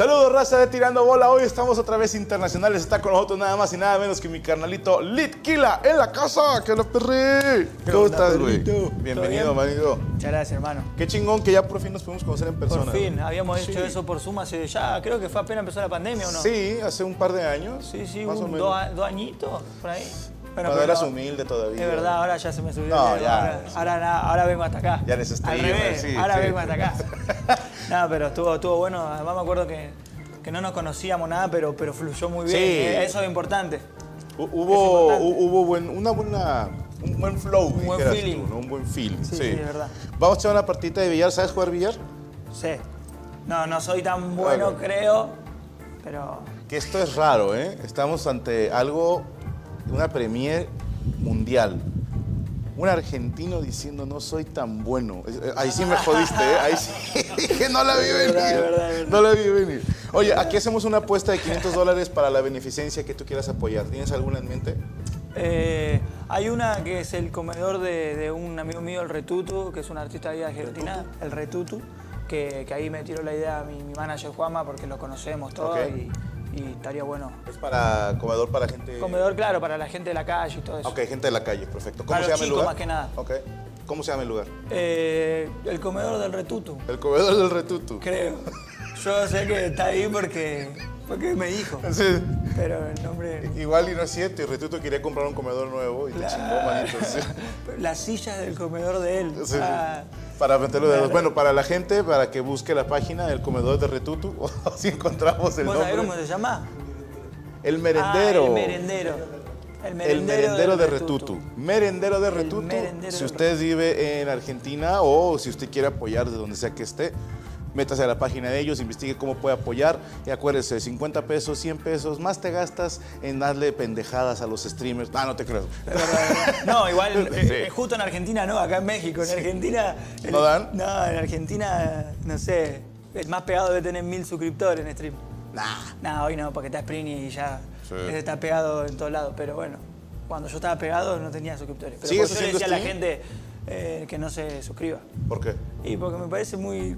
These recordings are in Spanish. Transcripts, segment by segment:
Saludos, raza de Tirando Bola. Hoy estamos otra vez internacionales. Está con nosotros nada más y nada menos que mi carnalito Litquila en la casa. ¡Que lo perré! ¿Cómo estás, güey? Bienvenido, ¿Todo marido. Muchas gracias, hermano. Qué chingón que ya por fin nos pudimos conocer en persona. Por fin, habíamos Sí. hecho eso por Zoom hace ya, creo que fue apenas empezó la pandemia, ¿o no? Sí, hace un par de años. Sí, sí, más o un, menos. dos, dos añitos por ahí. Bueno, Cuando pero eras humilde todavía. Es verdad, ahora ya se me subió. No, el ya. Ahora, ahora, vengo hasta acá. Ya eres Al streamer, revés, sí, ahora sí. vengo hasta acá. no, pero estuvo, estuvo bueno. Además me acuerdo que, que no nos conocíamos nada, pero, pero fluyó muy bien. Sí. Eh, Eso es importante. Hu- Es Hubo, importante. hu- hubo buen, una buena, un buen flow, Un buen feeling. tú, ¿no? Un buen feeling. Sí, sí, es verdad. Vamos a echar una partita de billar. ¿Sabes jugar billar? Sí. No, no soy tan bueno, Bueno. creo, pero... Que esto es raro, ¿eh? Estamos ante algo, una premier mundial. Un argentino diciendo no soy tan bueno. Eh, Ahí sí me jodiste, ¿eh? Ahí sí dije no la vi venir. verdad, es verdad, es verdad. No la vi venir. Oye, aquí hacemos una apuesta de 500 dólares para la beneficencia que tú quieras apoyar. ¿Tienes alguna en mente? Eh, hay una que es el comedor de, de un amigo mío, el Retutu, que es un artista de Argentina, el Retutu, que, que ahí me tiró la idea mi, mi manager Juama, porque lo conocemos todos y, y estaría bueno. Es para comedor para gente. Comedor, claro, para la gente de la calle y todo eso. Ok, gente de la calle, perfecto. ¿Cómo Para se llama el lugar? más que nada. Ok. ¿Cómo se llama el lugar? Eh, el comedor del Retutu, El comedor del retutu. creo. Yo sé que está ahí porque, porque me dijo, Sí. pero el nombre... Igual y no es cierto, y Retuto quería comprar un comedor nuevo y te chingó, manito. Sí. Las sillas del comedor de él. Sí. Ah, Para meterlo de Claro. Bueno, para la gente, para que busque la página del comedor de Retutu, o si encontramos el ¿Vos sabés nombre. cómo se llama? El merendero. Ah, el merendero. El merendero, El merendero de del Retutu. Merendero de Retutu. merendero Si de usted vive en Argentina o si usted quiere apoyar de donde sea que esté, métase a la página de ellos, investigue cómo puede apoyar y acuérdese, 50 pesos, 100 pesos, más te gastas en darle pendejadas a los streamers. Ah, no te creo. No, igual, eh, Sí. eh, justo en Argentina no, acá en México. En Argentina. ¿No dan? No, en Argentina, no sé. El más pegado debe tener mil suscriptores en stream. Nah. No, hoy no, porque está Spring y ya Sí. está pegado en todos lados. Pero bueno, cuando yo estaba pegado no tenía suscriptores. Pero ¿Sigues por eso le decía a la gente eh, que no se suscriba. ¿Por qué? Y porque me parece muy.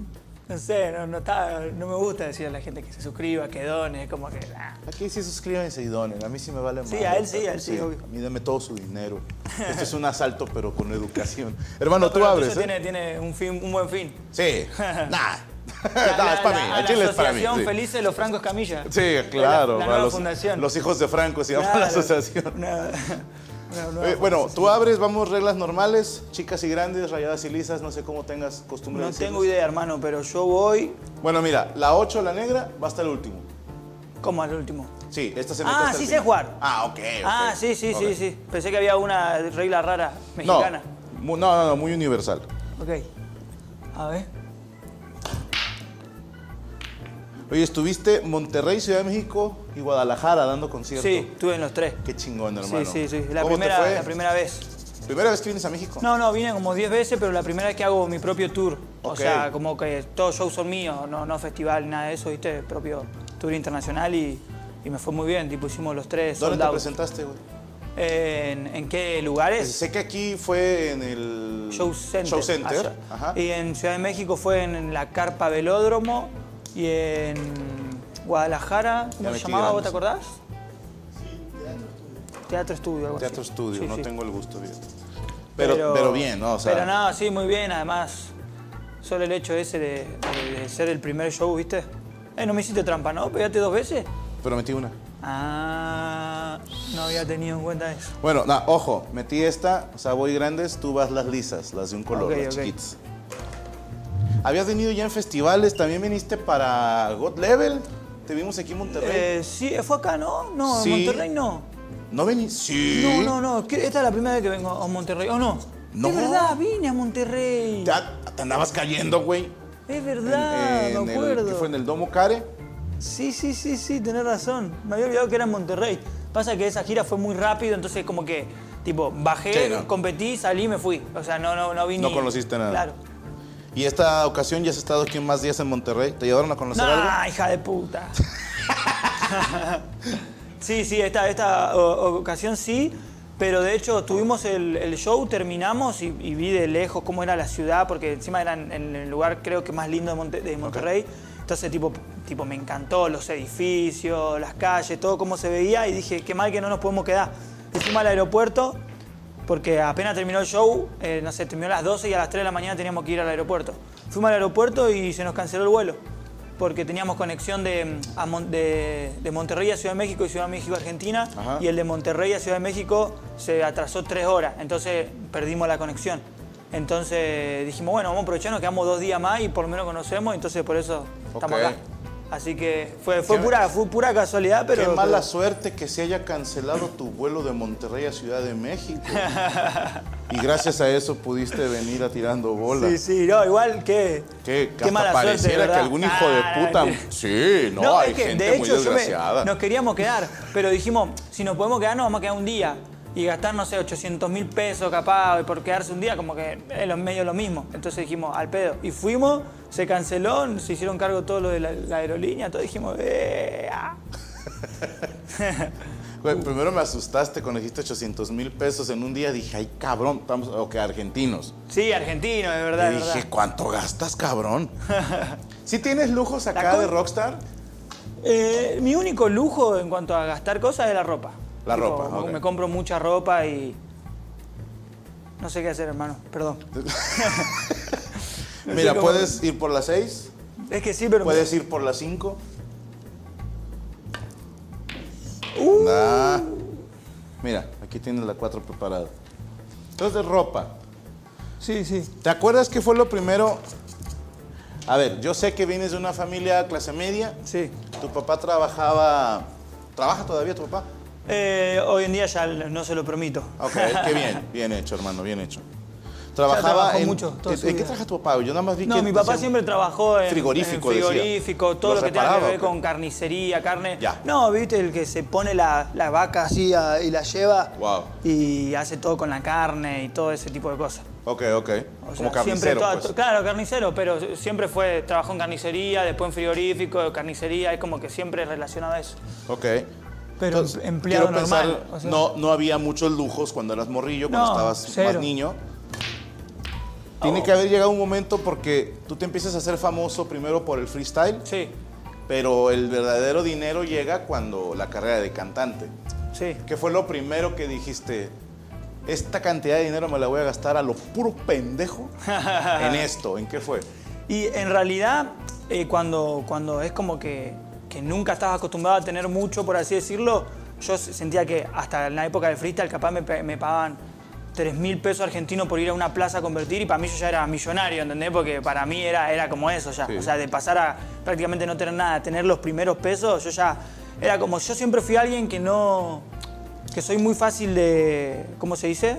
No sé, no, no, está- no me gusta decir a la gente que se suscriba, que done, como que. ah. Aquí sí suscríbanse y donen. A mí sí me vale Sí, madre, a él sí, a él sí, obvio. A mí dame todo su dinero. Esto es un asalto, pero con educación. Hermano, No, tú pero el abres, ¿eh? tiene, tiene un, fin, un buen fin. Sí. nah. La- no, la- es para la- mí. la chile es para mí. Asociación sí. Felices de los Francos Camilla. Sí, claro. La, nueva los, fundación. los hijos de Franco se llama la asociación. nueva Eh, bueno, tú abres, vamos, reglas normales, chicas y grandes, rayadas y lisas, no sé cómo tengas costumbre de No tengo idea, hermano, pero yo voy Bueno, mira, la 8, la negra, va hasta el último. como al último. Sí, esta se mete Ah, hasta el sí sé final. jugar. Ah, ok. ok. Ah, sí, sí, Ok. sí, sí. Pensé que había una regla rara No, mexicana. mu- no, no, no, muy universal. Ok. A ver. Oye, estuviste Monterrey, Ciudad de México y Guadalajara dando conciertos. Sí, estuve en los tres. Qué chingón, hermano. Sí, sí, sí. La ¿Cómo te primera, fue? la primera vez. ¿Primera vez que vienes a México? No, no, vine como 10 veces, pero la primera vez que hago mi propio tour. O sea, como que todos shows son míos, no, no festival, nada de eso, ¿viste? Propio tour internacional y, y me fue muy bien. Tipo, hicimos los tres ¿Dónde te presentaste, güey? ¿En, en qué lugares? Sé que aquí fue en el... Show Center. Show Center. Ajá. Y en Ciudad de México fue en la Carpa Velódromo y en Guadalajara, Ya ¿cómo se llamaba? ¿Vos te acordás? Teatro Estudio. algo Teatro así. Estudio, Sí, no sí. tengo el gusto, fíjate. Pero, pero, bien, ¿no? O sea, pero nada, sí, muy bien. Además, solo el hecho ese de, de- de ser el primer show, ¿viste? Eh, no me hiciste trampa, ¿no? ¿Pegaste dos veces? pero metí una. Ah, no había tenido en cuenta eso. Bueno, no, ojo, metí esta, o sea, voy grandes, tú vas las lisas, las de un color, las ok. chiquitas. Habías venido ya en festivales, también viniste para God Level, te vimos aquí en Monterrey. Eh, sí, fue acá, ¿no? No, en Sí. Monterrey no. ¿No venís? Sí. No, no, no. Esta es la primera vez que vengo a Monterrey. ¿O no? No. Es verdad, vine a Monterrey. Ya te andabas cayendo, güey. Es verdad, en me el- acuerdo. ¿Qué fue en el Domo Care? Sí, sí, sí, sí, tenés razón. Me había olvidado que era en Monterrey. Pasa que esa gira fue muy rápido, entonces como que, tipo, bajé, Sí, ¿no? competí, salí y me fui. O sea, no, no, no vine. No conociste nada. Claro. Y esta ocasión ya has estado aquí más días en Monterrey. ¿Te llevaron a conocer algo? No, hija de puta. sí, sí, esta, esta o- ocasión sí, pero de hecho tuvimos el, el show, terminamos y, y vi de lejos cómo era la ciudad, porque encima era en, en el lugar creo que más lindo de, Monte- de Monterrey. Entonces, tipo, tipo, me encantó los edificios, las calles, todo cómo se veía y dije, qué mal que no nos podemos quedar. Fuimos al aeropuerto porque apenas terminó el show, eh, no sé, terminó a las 12 y a las 3 de la mañana teníamos que ir al aeropuerto. Fuimos al aeropuerto y se nos canceló el vuelo porque teníamos conexión de, a Mon- de- de Monterrey a Ciudad de México y Ciudad de México a Argentina Ajá. y el de Monterrey a Ciudad de México se atrasó tres horas, entonces perdimos la conexión. Entonces dijimos, bueno, vamos a aprovechar, nos quedamos dos días más y por lo menos conocemos, entonces por eso estamos acá. Así que fue, fue, pura, fue pura casualidad, pero... Qué mala pero- suerte que se haya cancelado tu vuelo de Monterrey a Ciudad de México. y gracias a eso pudiste venir a tirando bola. Sí, sí, no, igual que... Que, que qué hasta mala suerte, pareciera que ¿verdad? algún hijo de puta. sí. Sí, no, hay es que, gente de muy hecho, me- desgraciada. nos queríamos quedar, pero dijimos, si nos podemos quedar, nos vamos a quedar un día. Y gastar, no sé, 800 mil pesos capaz por quedarse un día, como que es lo- medio lo mismo. Entonces dijimos, al pedo. Y fuimos, se canceló, se hicieron cargo todo lo de la, la aerolínea, todos dijimos, eh, ah. Güey, primero me asustaste cuando dijiste 800 mil pesos en un día. Dije, ay, cabrón, estamos, ok, argentinos. Sí, argentino, de verdad. y de dije, verdad. ¿cuánto gastas, cabrón? ¿Sí tienes lujos acá de Rockstar? Eh, mi único lujo en cuanto a gastar cosas es la ropa. La ropa, me- ok. Me compro mucha ropa y. No sé qué hacer, hermano. Perdón. Mira, puedes ir por las 6, Es que sí, pero. puedes ir por las 5. Uh. Mira, aquí tienes la 4 preparada. Entonces, ropa. Sí, sí. ¿Te acuerdas qué fue lo primero? A ver, yo sé que vienes de una familia clase media. Sí. Tu papá trabajaba. ¿Trabaja todavía tu papá? Eh, hoy en día ya no se lo permito. Ok, qué bien, bien hecho, hermano, bien hecho. Trabajaba en. mucho, toda ¿En su qué vida. trabaja tu papá? Yo nada más vi No, que. mi papá siempre trabajó en Frigorífico, en decía. frigorífico, todo ¿Los lo que tenga que ver con carnicería, carne. Ya. No, viste, el que se pone la, la vaca así a- y la lleva Wow. y hace todo con la carne y todo ese tipo de cosas. Ok, ok. O Como sea, carnicero, toda- pues. Claro, carnicero, pero siempre fue, trabajó en carnicería, después en frigorífico, carnicería, es como que siempre relacionado a eso. Ok. Pero Entonces, empleado quiero normal. pensar, o sea, no, no había muchos lujos cuando eras morrillo, cuando No, estabas cero. más niño. Tiene Oh. que haber llegado un momento porque tú te empiezas a hacer famoso primero por el freestyle, Sí, pero el verdadero dinero llega cuando la carrera de cantante. sí. ¿Qué fue lo primero que dijiste? Esta cantidad de dinero me la voy a gastar a lo puro pendejo en esto. ¿En qué fue? Y en realidad, eh, cuando, cuando es como que, que nunca estabas acostumbrado a tener mucho, por así decirlo, yo sentía que hasta en la época del freestyle capaz me, me pagaban 3 mil pesos argentinos por ir a una plaza a convertir y para mí yo ya era millonario, ¿entendés? Porque para mí era, era como eso ya. Sí. O sea, de pasar a prácticamente no tener nada, a tener los primeros pesos, yo ya era como, yo siempre fui alguien que no, que soy muy fácil de, ¿cómo se dice?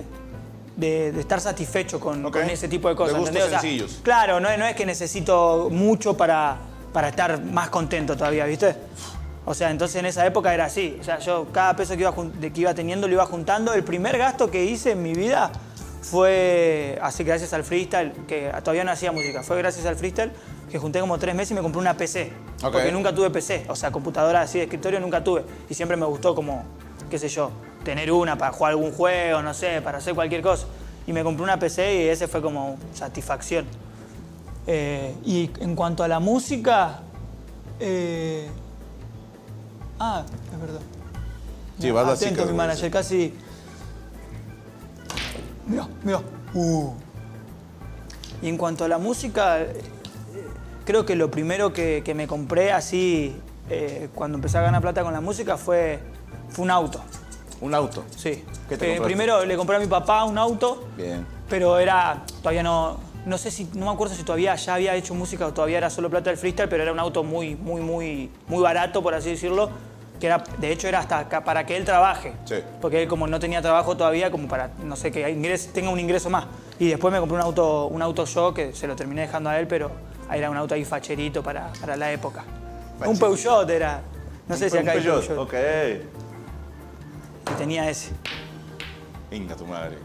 De, de estar satisfecho con, con ese tipo de De cosas. gustos ¿entendés? O sea, sencillos. Claro, no, no es que necesito mucho para, para estar más contento todavía, ¿viste? O sea, entonces en esa época era así. O sea, yo cada peso que iba, que iba teniendo lo iba juntando. El primer gasto que hice en mi vida fue, así gracias al freestyle, que todavía no hacía música, fue gracias al freestyle que junté como tres meses y me compré una PC. Porque nunca tuve PC, o sea, computadora así de escritorio nunca tuve. Y siempre me gustó como, qué sé yo, tener una para jugar algún juego, no sé, para hacer cualquier cosa. Y me compré una PC y ese fue como satisfacción. Eh, y en cuanto a la música, eh, ah, es verdad. Sí, vas Atento, mi manager, casi. Mira, mira. Uh. Y en cuanto a la música, eh, creo que lo primero que, que me compré así, eh, cuando empecé a ganar plata con la música, fue, fue un auto. Un auto. Sí. ¿Qué te primero le compré a mi papá un auto, Bien. pero era, todavía no, no sé si, no me acuerdo si todavía ya había hecho música o todavía era solo plata del freestyle, pero era un auto muy, muy, muy, muy barato, por así decirlo, que era, de hecho era hasta para que él trabaje. Sí. Porque él como no tenía trabajo todavía, como para, no sé, que ingres- tenga un ingreso más. Y después me compré un auto, un auto yo, que se lo terminé dejando a él, pero era un auto ahí facherito para, para la época. Un Facherito. Peugeot era, no sé si Un acá hay Peugeot. Ok. Y tenía ese. Inga tu madre.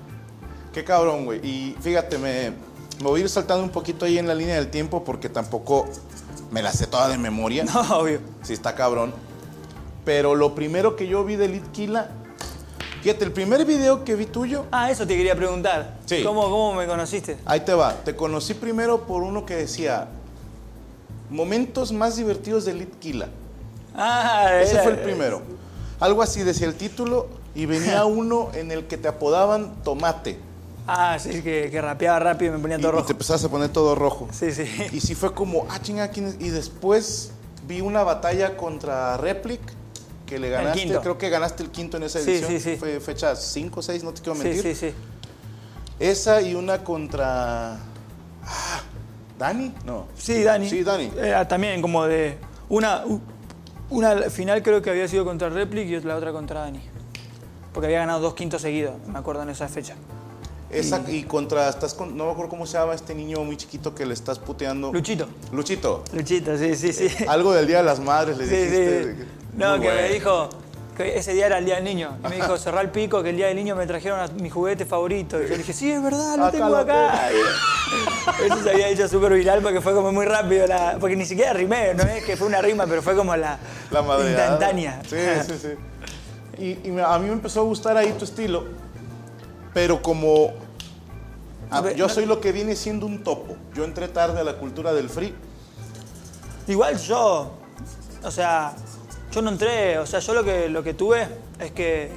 Qué cabrón, güey. Y fíjate, me, me voy a ir saltando un poquito ahí en la línea del tiempo porque tampoco me la sé toda de memoria. No, obvio. Sí, está cabrón. Pero lo primero que yo vi de Litquila, fíjate, el primer video que vi tuyo, Ah, eso te quería preguntar. Sí. ¿Cómo, cómo me conociste? ahí te va. Te conocí primero por uno que decía, Momentos más divertidos de Litquila. Ah, Ese era- fue el primero. Algo así decía el título y venía uno en el que te apodaban Tomate. Ah, sí, que, que rapeaba rápido y me ponía Y, todo y rojo. te empezabas a poner todo rojo. Sí, sí. Y sí fue como, ah, chinga, ¿quién es? Y después vi una batalla contra Replic, que le ganaste. Creo que ganaste el quinto en esa Sí, edición. sí, sí. Fue fecha 5 o 6, no te quiero Sí, mentir. sí, sí. Esa y una contra. Ah, ¿Dani? No. Sí, Dani. Sí, Dani. Era también como de. Una, una final creo que había sido contra Replic y la otra contra Dani. Porque había ganado dos quintos seguidos, me acuerdo en esa fecha. Esa y contra. Estás con, no me acuerdo cómo se llama este niño muy chiquito que le estás puteando. Luchito. Luchito. Luchito, sí, sí, sí. Algo del Día de las Madres le Sí, dijiste. sí. No, Muy que me dijo que ese día era el día del niño. Y me dijo, cerrá el pico, que el día del niño me trajeron a mi juguete favorito. Y yo le dije, sí, es verdad, lo Acá tengo acá. Eso se había hecho súper viral porque fue como muy rápido. La, porque ni siquiera rimé, no es que fue una rima, pero fue como la, La instantánea. Sí, sí, sí. Y, y a mí me empezó a gustar ahí tu estilo, pero como a- yo soy lo que viene siendo un topo. Yo entré tarde a la cultura del free. Igual yo, o sea, yo no entré, o sea, yo lo que, lo que tuve es que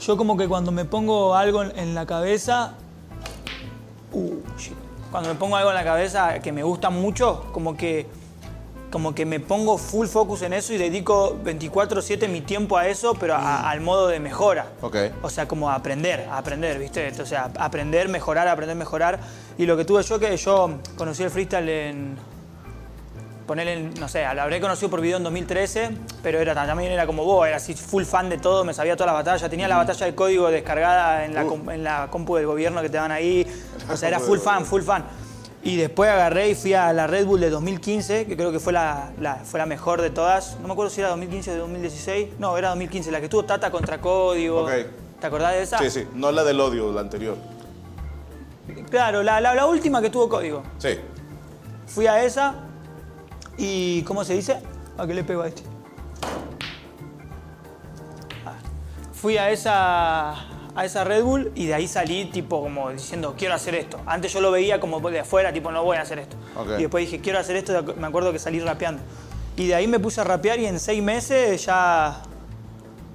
yo como que cuando me pongo algo en, la cabeza, uh, cuando me pongo algo en la cabeza que me gusta mucho, como que, como que me pongo full focus en eso y dedico 24/7 mi tiempo a eso, pero a- al modo de mejora. Ok. O sea, como a aprender, a aprender, ¿viste? O sea, aprender, mejorar, aprender, mejorar. Y lo que tuve yo, que yo conocí el freestyle en. Ponerle, en- no sé, lo habré conocido por video en 2013, pero era, también era como vos, era así full fan de todo, me sabía toda la batalla. Tenía la batalla de código descargada en la, Uh. en la compu del gobierno que te dan ahí. O sea, era full fan, full fan. Y después agarré y fui a la Red Bull de 2015, que creo que fue la, la- fue la mejor de todas. No me acuerdo si era 2015 o 2016. No, era 2015, la que tuvo Tata contra Código. Ok. ¿Te acordás de esa? Sí, sí. No la del odio, la anterior. Claro, la, la- la última que tuvo código. Sí. Fui a esa y, ¿cómo se dice? ¿A qué le pego a este? Ah. Fui a esa, a esa Red Bull y de ahí salí tipo como diciendo, quiero hacer esto. Antes yo lo veía como de afuera, tipo, no voy a hacer esto. Y después dije, quiero hacer esto, me acuerdo que salí rapeando. Y de ahí me puse a rapear y en seis meses ya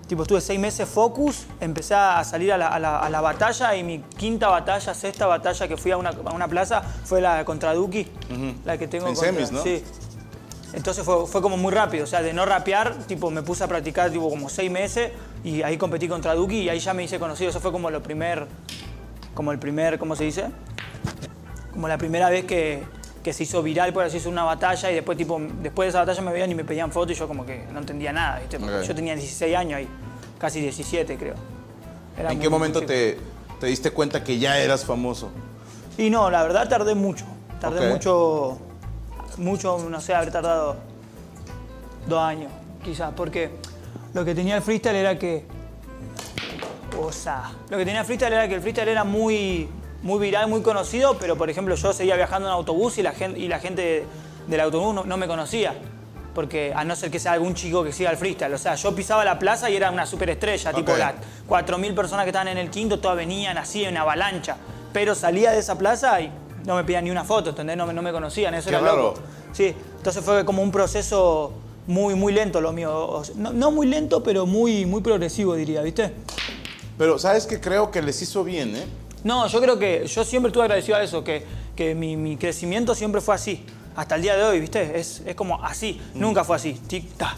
Tipo, estuve seis meses focus, empecé a salir a la, a la- a la batalla y mi quinta batalla, sexta batalla que fui a una, a una plaza fue la contra Duki, la que tengo En contra- semis, ¿no? Sí. Entonces fue, fue como muy rápido, o sea, de no rapear, tipo, me puse a practicar tipo como seis meses y ahí competí contra Duki y ahí ya me hice conocido. Eso fue como lo primer, como el primer, ¿cómo se dice? Como la primera vez que, que se hizo viral, por así decirlo, una batalla y después, tipo, después de esa batalla me veían y me pedían fotos y yo como que no entendía nada, ¿viste? Porque Ok. Yo tenía 16 años ahí, casi 17 creo. Era ¿En qué momento te, te diste cuenta que ya eras famoso? y no, la verdad tardé mucho. Tardé Ok. mucho, mucho, no sé, haber tardado dos años, quizás, porque lo que tenía el freestyle era que. O sea, lo que tenía el freestyle era que el freestyle era muy, muy viral, muy conocido, pero por ejemplo yo seguía viajando en autobús y la gente, y la gente del autobús no, no me conocía. Porque a no ser que sea algún chico que siga el freestyle. O sea, yo pisaba la plaza y era una superestrella, tipo las 4.000 personas que estaban en el quinto, todas venían así en avalancha. Pero salía de esa plaza y no me pedían ni una foto, ¿entendés? No me, no me conocían, eso Qué era raro. loco. Sí, entonces fue como un proceso muy, muy lento lo mío. O sea, no, no muy lento, pero muy, muy progresivo, diría, ¿viste? Pero sabes que creo que les hizo bien, ¿eh? No, yo creo que yo siempre estuve agradecido a eso, que, que mi, mi crecimiento siempre fue así. Hasta el día de hoy, ¿viste? Es, es como así, nunca fue así. Tic-tac.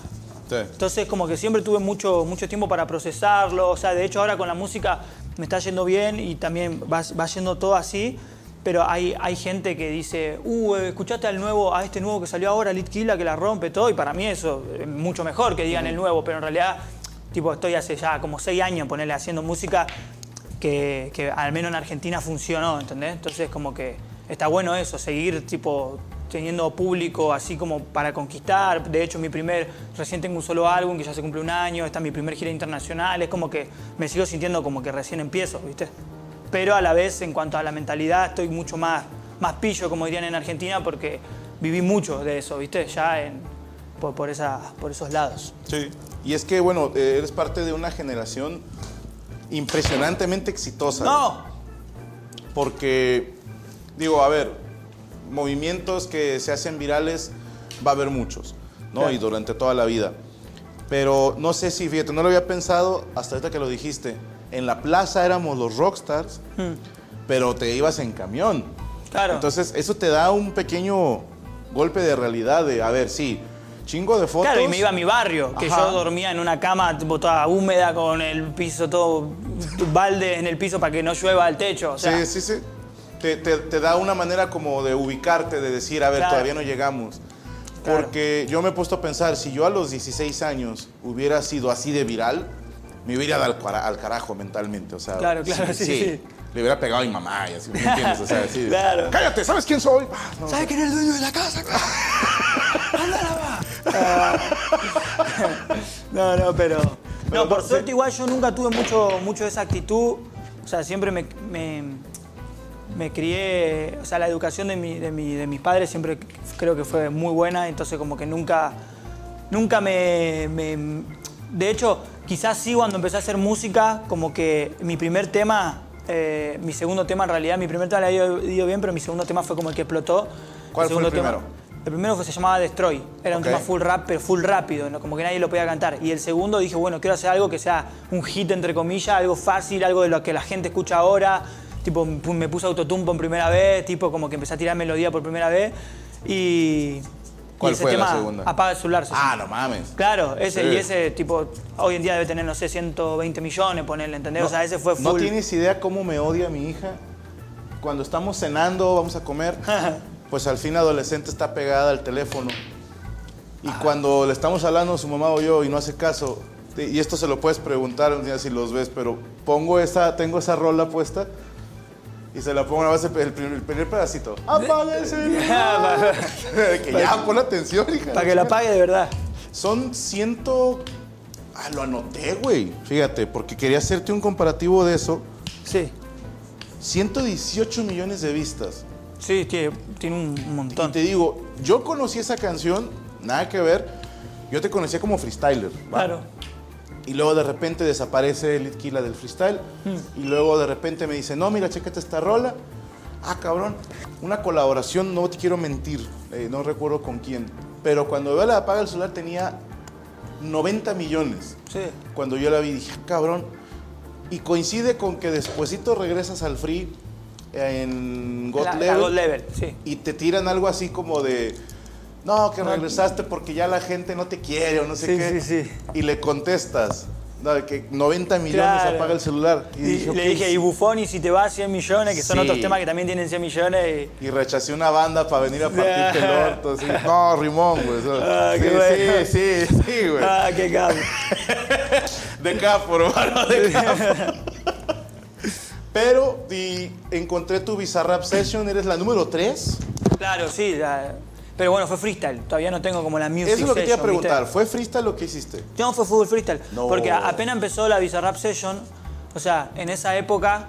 Sí. Entonces como que siempre tuve mucho, mucho tiempo para procesarlo, o sea, de hecho ahora con la música me está yendo bien y también va, va yendo todo así, pero hay, hay gente que dice, uh, escuchaste al nuevo, a este nuevo que salió ahora, Litkila, que la rompe todo, y para mí eso es mucho mejor que digan el nuevo, pero en realidad, tipo, estoy hace ya como seis años ponerle haciendo música que, que al menos en Argentina funcionó, ¿entendés? Entonces como que está bueno eso, seguir tipo teniendo público así como para conquistar. De hecho, mi primer, recién tengo un solo álbum que ya se cumple un año, está mi primer gira internacional, es como que me sigo sintiendo como que recién empiezo, ¿viste? Pero a la vez, en cuanto a la mentalidad, estoy mucho más, más pillo, como dirían en Argentina, porque viví mucho de eso, ¿viste? Ya en, por, por, esa, por esos lados. Sí. Y es que, bueno, eh, eres parte de una generación impresionantemente exitosa. ¡No! Porque, digo, a ver, movimientos que se hacen virales va a haber muchos, ¿no? Claro. Y durante toda la vida. Pero no sé si, fíjate, no lo había pensado hasta ahorita que lo dijiste. En la plaza éramos los rockstars, pero te ibas en camión. Hmm. Claro. Entonces, eso te da un pequeño golpe de realidad de, a ver, sí, chingo de fotos. Claro, y me iba a mi barrio, que Ajá. yo dormía en una cama toda húmeda con el piso todo balde en el piso para que no llueva al techo. O sea, sí, sí, sí. Te, te- te da una manera como de ubicarte, de decir, a ver, Claro. todavía no llegamos. Claro. Porque yo me he puesto a pensar, si yo a los 16 años hubiera sido así de viral, me hubiera ido al, cara- al carajo mentalmente. O sea, Claro, claro, sí, sí. Le hubiera pegado a mi mamá y así, ¿me entiendes? O sea, así. de, Claro. Cállate, ¿sabes quién soy? Ah, no. ¿Sabes quién es el dueño de la casa? no, no, pero. No, por suerte, igual yo nunca tuve mucho, mucho esa actitud. O sea, siempre me, me, me crié. O sea, la educación de, mi- de, mi- de mis padres siempre creo que fue muy buena. Entonces, como que nunca. Nunca me. me- de hecho, quizás sí cuando empecé a hacer música, como que mi primer tema. eh, mi segundo tema, en realidad, mi primer tema le ha ido, bien, pero mi segundo tema fue como el que explotó. ¿Cuál fue el segundo tema- primero? el primero fue, se llamaba Destroy. Era un tema full rap, pero full rápido, ¿no? como que nadie lo podía cantar. Y el segundo dije, bueno, quiero hacer algo que sea un hit, entre comillas, algo fácil, algo de lo que la gente escucha ahora. Tipo, me puse autotune por primera vez, tipo, como que empecé a tirar melodía por primera vez. Y. ¿Cuál y ese fue la segunda? Apaga el celular. Ah, no mames. Claro, ese, Sí. y ese tipo, hoy en día debe tener, no sé, 120 millones, ponerle, ¿entendés? o sea, ese fue full. No tienes idea cómo me odia mi hija. Cuando estamos cenando, vamos a comer, pues al fin adolescente está pegada al teléfono. Y cuando le estamos hablando su mamá o yo y no hace caso, y esto se lo puedes preguntar un día si los ves, pero pongo esa, tengo esa rola puesta y se la pongo a base el primer, el primer pedacito. ¡Apaga el celular! que ya, pon atención, hija. Para que la pague de verdad. Son ciento... Ah, lo anoté, güey. Fíjate, porque quería hacerte un comparativo de eso. Sí, 118 millones de vistas. sí, tiene, tiene un un Y montón. te digo, yo conocí esa canción, nada que ver. Yo te conocía como freestyler. ¿va? Claro. Y luego de repente desaparece el Killa del freestyle. Hmm. Y luego de repente me dice, no, mira, chécate esta rola. Ah, cabrón, una colaboración, no te quiero mentir, eh, no recuerdo con quién. Pero cuando veo la apaga el celular tenía 90 millones. Sí. Cuando yo la vi dije, "Ah, cabrón. Y coincide con que despuesito regresas al free en God La- la Level God Level, sí. y te tiran algo así como de no, que regresaste porque ya la gente no te quiere o no sé Sí, qué. sí, sí. Y le contestas, no, que 90 millones Claro. apaga el celular. Y, dije, le dije, y Bufón, y si te vas 100 millones, que son Sí. otros temas que también tienen 100 millones. Y... Y rechacé una banda para venir a partirte el orto. así. No, Rimón, güey. Ah, sí, qué bueno. sí, sí, sí, güey. Ah, qué cabrón. De capo, hermano, de capo. Pero y encontré tu Bizarrap Session, eres la número 3. Claro, sí. la- Pero bueno, fue freestyle. Todavía no tengo como la music Eso es lo que te iba a preguntar. ¿Fue freestyle lo que hiciste? No, fue fútbol freestyle. No. Porque apenas empezó la Bizarrap Session, o sea, en esa época,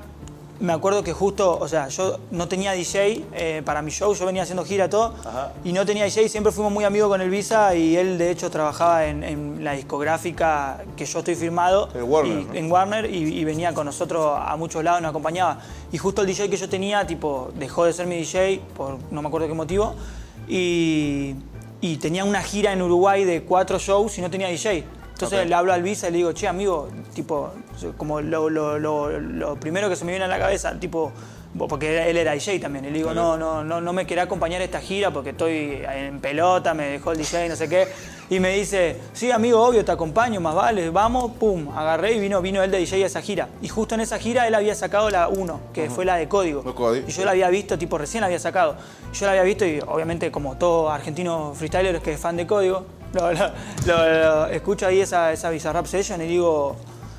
me acuerdo que justo, o sea, yo no tenía DJ eh, para mi show, yo venía haciendo gira todo, Ajá. y no tenía DJ, siempre fuimos muy amigos con el Visa, y él de hecho trabajaba en, en la discográfica que yo estoy firmado, Warner, y- ¿no? en Warner, y, y venía con nosotros a muchos lados, nos acompañaba. Y justo el DJ que yo tenía, tipo, dejó de ser mi DJ, por no me acuerdo qué motivo, y, y tenía una gira en Uruguay de cuatro shows y no tenía DJ. Entonces Ok. le hablo al Visa y le digo, che, amigo, tipo, como lo, lo- lo- lo primero que se me viene a la cabeza, tipo, porque él era DJ también. Y le digo, no, no, no, no me quería acompañar a esta gira porque estoy en pelota, me dejó el DJ, no sé qué. Y me dice, sí, amigo, obvio, te acompaño, más vale, vamos, pum, agarré y vino, vino él de DJ a esa gira. Y justo en esa gira él había sacado la 1, que fue la de código. Código, Y yo la había visto, tipo, recién la había sacado. Yo la había visto y obviamente como todo argentino freestyler que es fan de código, lo, lo- lo- escucho ahí esa, esa Bizarrap Session y digo,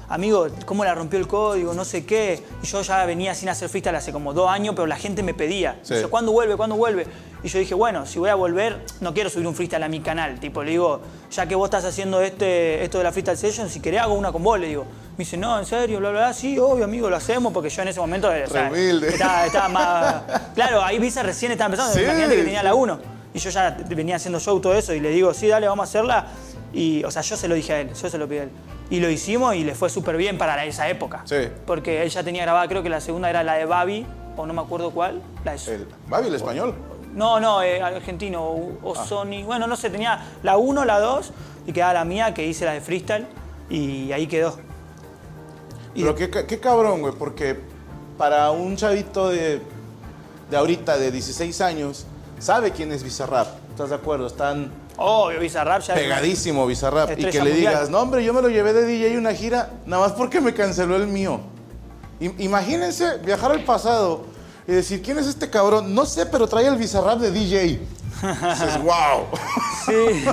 amigo, ¿cómo la rompió el código? No sé qué. Y yo ya venía sin hacer freestyle hace como dos años, pero la gente me pedía. Sí. Dice, ¿cuándo vuelve? ¿Cuándo vuelve? Y yo dije, bueno, si voy a volver, no quiero subir un freestyle a mi canal. Tipo, le digo, ya que vos estás haciendo este, esto de la freestyle session, si querés hago una con vos, le digo. Me dice, no, en serio, bla, bla, bla. Sí, obvio, amigo, lo hacemos, porque yo en ese momento o sea, humilde. estaba, estaba más... Claro, ahí Visa recién estaba empezando, Sí. imagínate que tenía la 1. Y yo ya venía haciendo show, todo eso, y le digo, sí, dale, vamos a hacerla. Y, o sea, yo se lo dije a él, yo se lo pedí a él. Y lo hicimos y le fue súper bien para esa época. Sí. Porque él ya tenía grabada, creo que la segunda era la de Babi, o no me acuerdo cuál. La de El Babi, el español. No, no, eh, argentino o, o Ah. Sony. Bueno, no sé, tenía la 1, la 2 y quedaba la mía que hice la de freestyle y ahí quedó. Y Pero qué, qué cabrón, güey, porque para un chavito de, de ahorita, de 16 años, sabe quién es Bizarrap. ¿Estás de acuerdo? Están Obvio, Bizarrap ya. pegadísimo Bizarrap. Y que le digas, no, hombre, yo me lo llevé de DJ una gira, nada más porque me canceló el mío. I- imagínense viajar al pasado y decir, ¿quién es este cabrón? No sé, pero trae el Bizarrap de DJ. Dices, wow. Sí,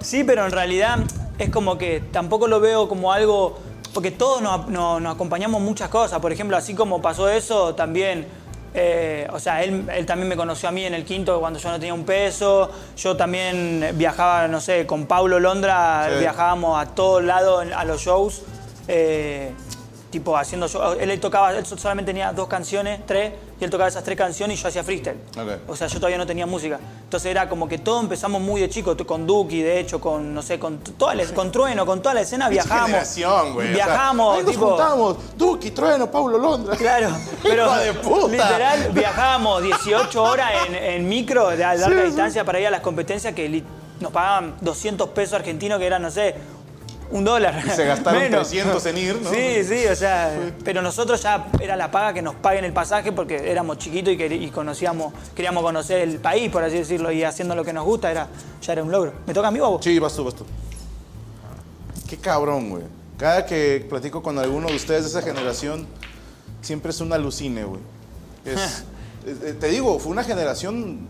sí, pero en realidad es como que tampoco lo veo como algo. Porque todos nos, nos- nos acompañamos muchas cosas. Por ejemplo, así como pasó eso, también. Eh, o sea, él, él también me conoció a mí en el quinto cuando yo no tenía un peso. Yo también viajaba, no sé, con Paulo Londra, Sí. viajábamos a todos lados a los shows. eh, tipo haciendo shows. Él, tocaba, él solamente tenía dos canciones, tres, y él tocaba esas tres canciones y yo hacía freestyle. Ok. O sea, yo todavía no tenía música. Entonces era como que todo empezamos muy de chico, con Duki, de hecho, con, no sé, con, toda la- con Trueno, con toda la escena viajábamos. generación, güey. o sea, ahí nos tipo. juntamos. Duki, Trueno, Paulo Londra. Claro, pero de puta. literal viajábamos 18 horas en, en micro de a larga Sí, sí. distancia para ir a las competencias que nos pagaban 200 pesos argentinos, que eran, no sé, un dólar. Y se gastaron Menos. 300 en ir, ¿no? Sí, sí, o sea, pero nosotros ya era la paga que nos paguen el pasaje porque éramos chiquitos y, conocíamos, queríamos conocer el país, por así decirlo, y haciendo lo que nos gusta era, ya era un logro. ¿Me toca a mí o a vos? Sí, vas tú, vas tú. Qué cabrón, güey. Cada que platico con alguno de ustedes de esa generación, siempre es un alucine, güey. Es- eh, te digo, fue una generación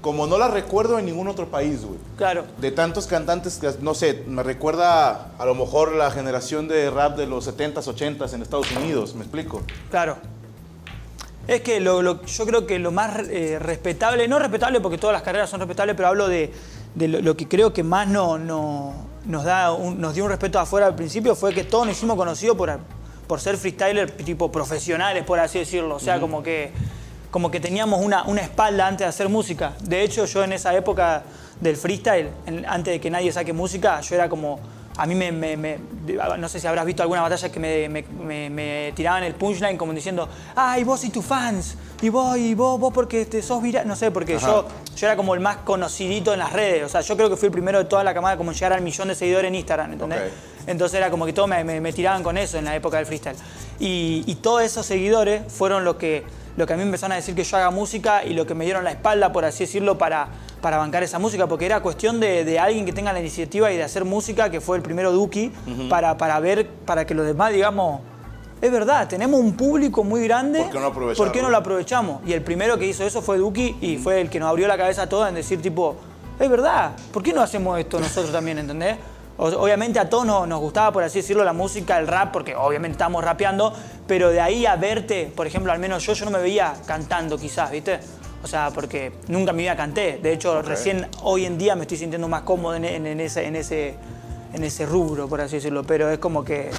como no la recuerdo en ningún otro país, güey. Claro. De tantos cantantes que, no sé, me recuerda a lo mejor la generación de rap de los 70s, 80s en Estados Unidos, ¿me explico? Claro. Es que lo- lo- yo creo que lo más eh, respetable, no respetable porque todas las carreras son respetables, pero hablo de, de lo, lo que creo que más no, no- nos, da un- nos dio un respeto afuera al principio fue que todos nos hicimos conocidos por, por ser freestyler tipo profesionales, por así decirlo. O sea, como que como que teníamos una, una espalda antes de hacer música. De hecho, yo en esa época del freestyle, en- antes de que nadie saque música, yo era como. A mí me, me- me- No sé si habrás visto alguna batalla que me, me- tiraban el punchline como diciendo, ¡ay, vos y tus fans! Y vos, y vos, vos porque te sos viral. No sé, porque yo, yo era como el más conocidito en las redes. O sea, yo creo que fui el primero de toda la camada como en llegar al millón de seguidores en Instagram, ¿entendés? Entonces era como que todos me, tiraban con eso en la época del freestyle. Y, y todos esos seguidores fueron lo que, lo que a mí me empezaron a decir que yo haga música y lo que me dieron la espalda, por así decirlo, para, para bancar esa música, porque era cuestión de, de alguien que tenga la iniciativa y de hacer música, que fue el primero Duki, para, para ver, para que los demás, digamos, es verdad, tenemos un público muy grande. ¿Por qué no? ¿Por qué no lo aprovechamos? Y el primero que hizo eso fue Duki y fue el que nos abrió la cabeza a todos en decir, tipo, es verdad, ¿por qué no hacemos esto nosotros también, ¿entendés? Obviamente a todos nos, nos gustaba, por así decirlo, la música, el rap, porque obviamente estábamos rapeando, pero de ahí a verte, por ejemplo, al menos yo, yo no me veía cantando quizás, ¿viste? O sea, porque nunca en mi vida canté. De hecho, recién hoy en día me estoy sintiendo más cómodo en, en- en ese, en, ese, en ese rubro, por así decirlo. Pero es como que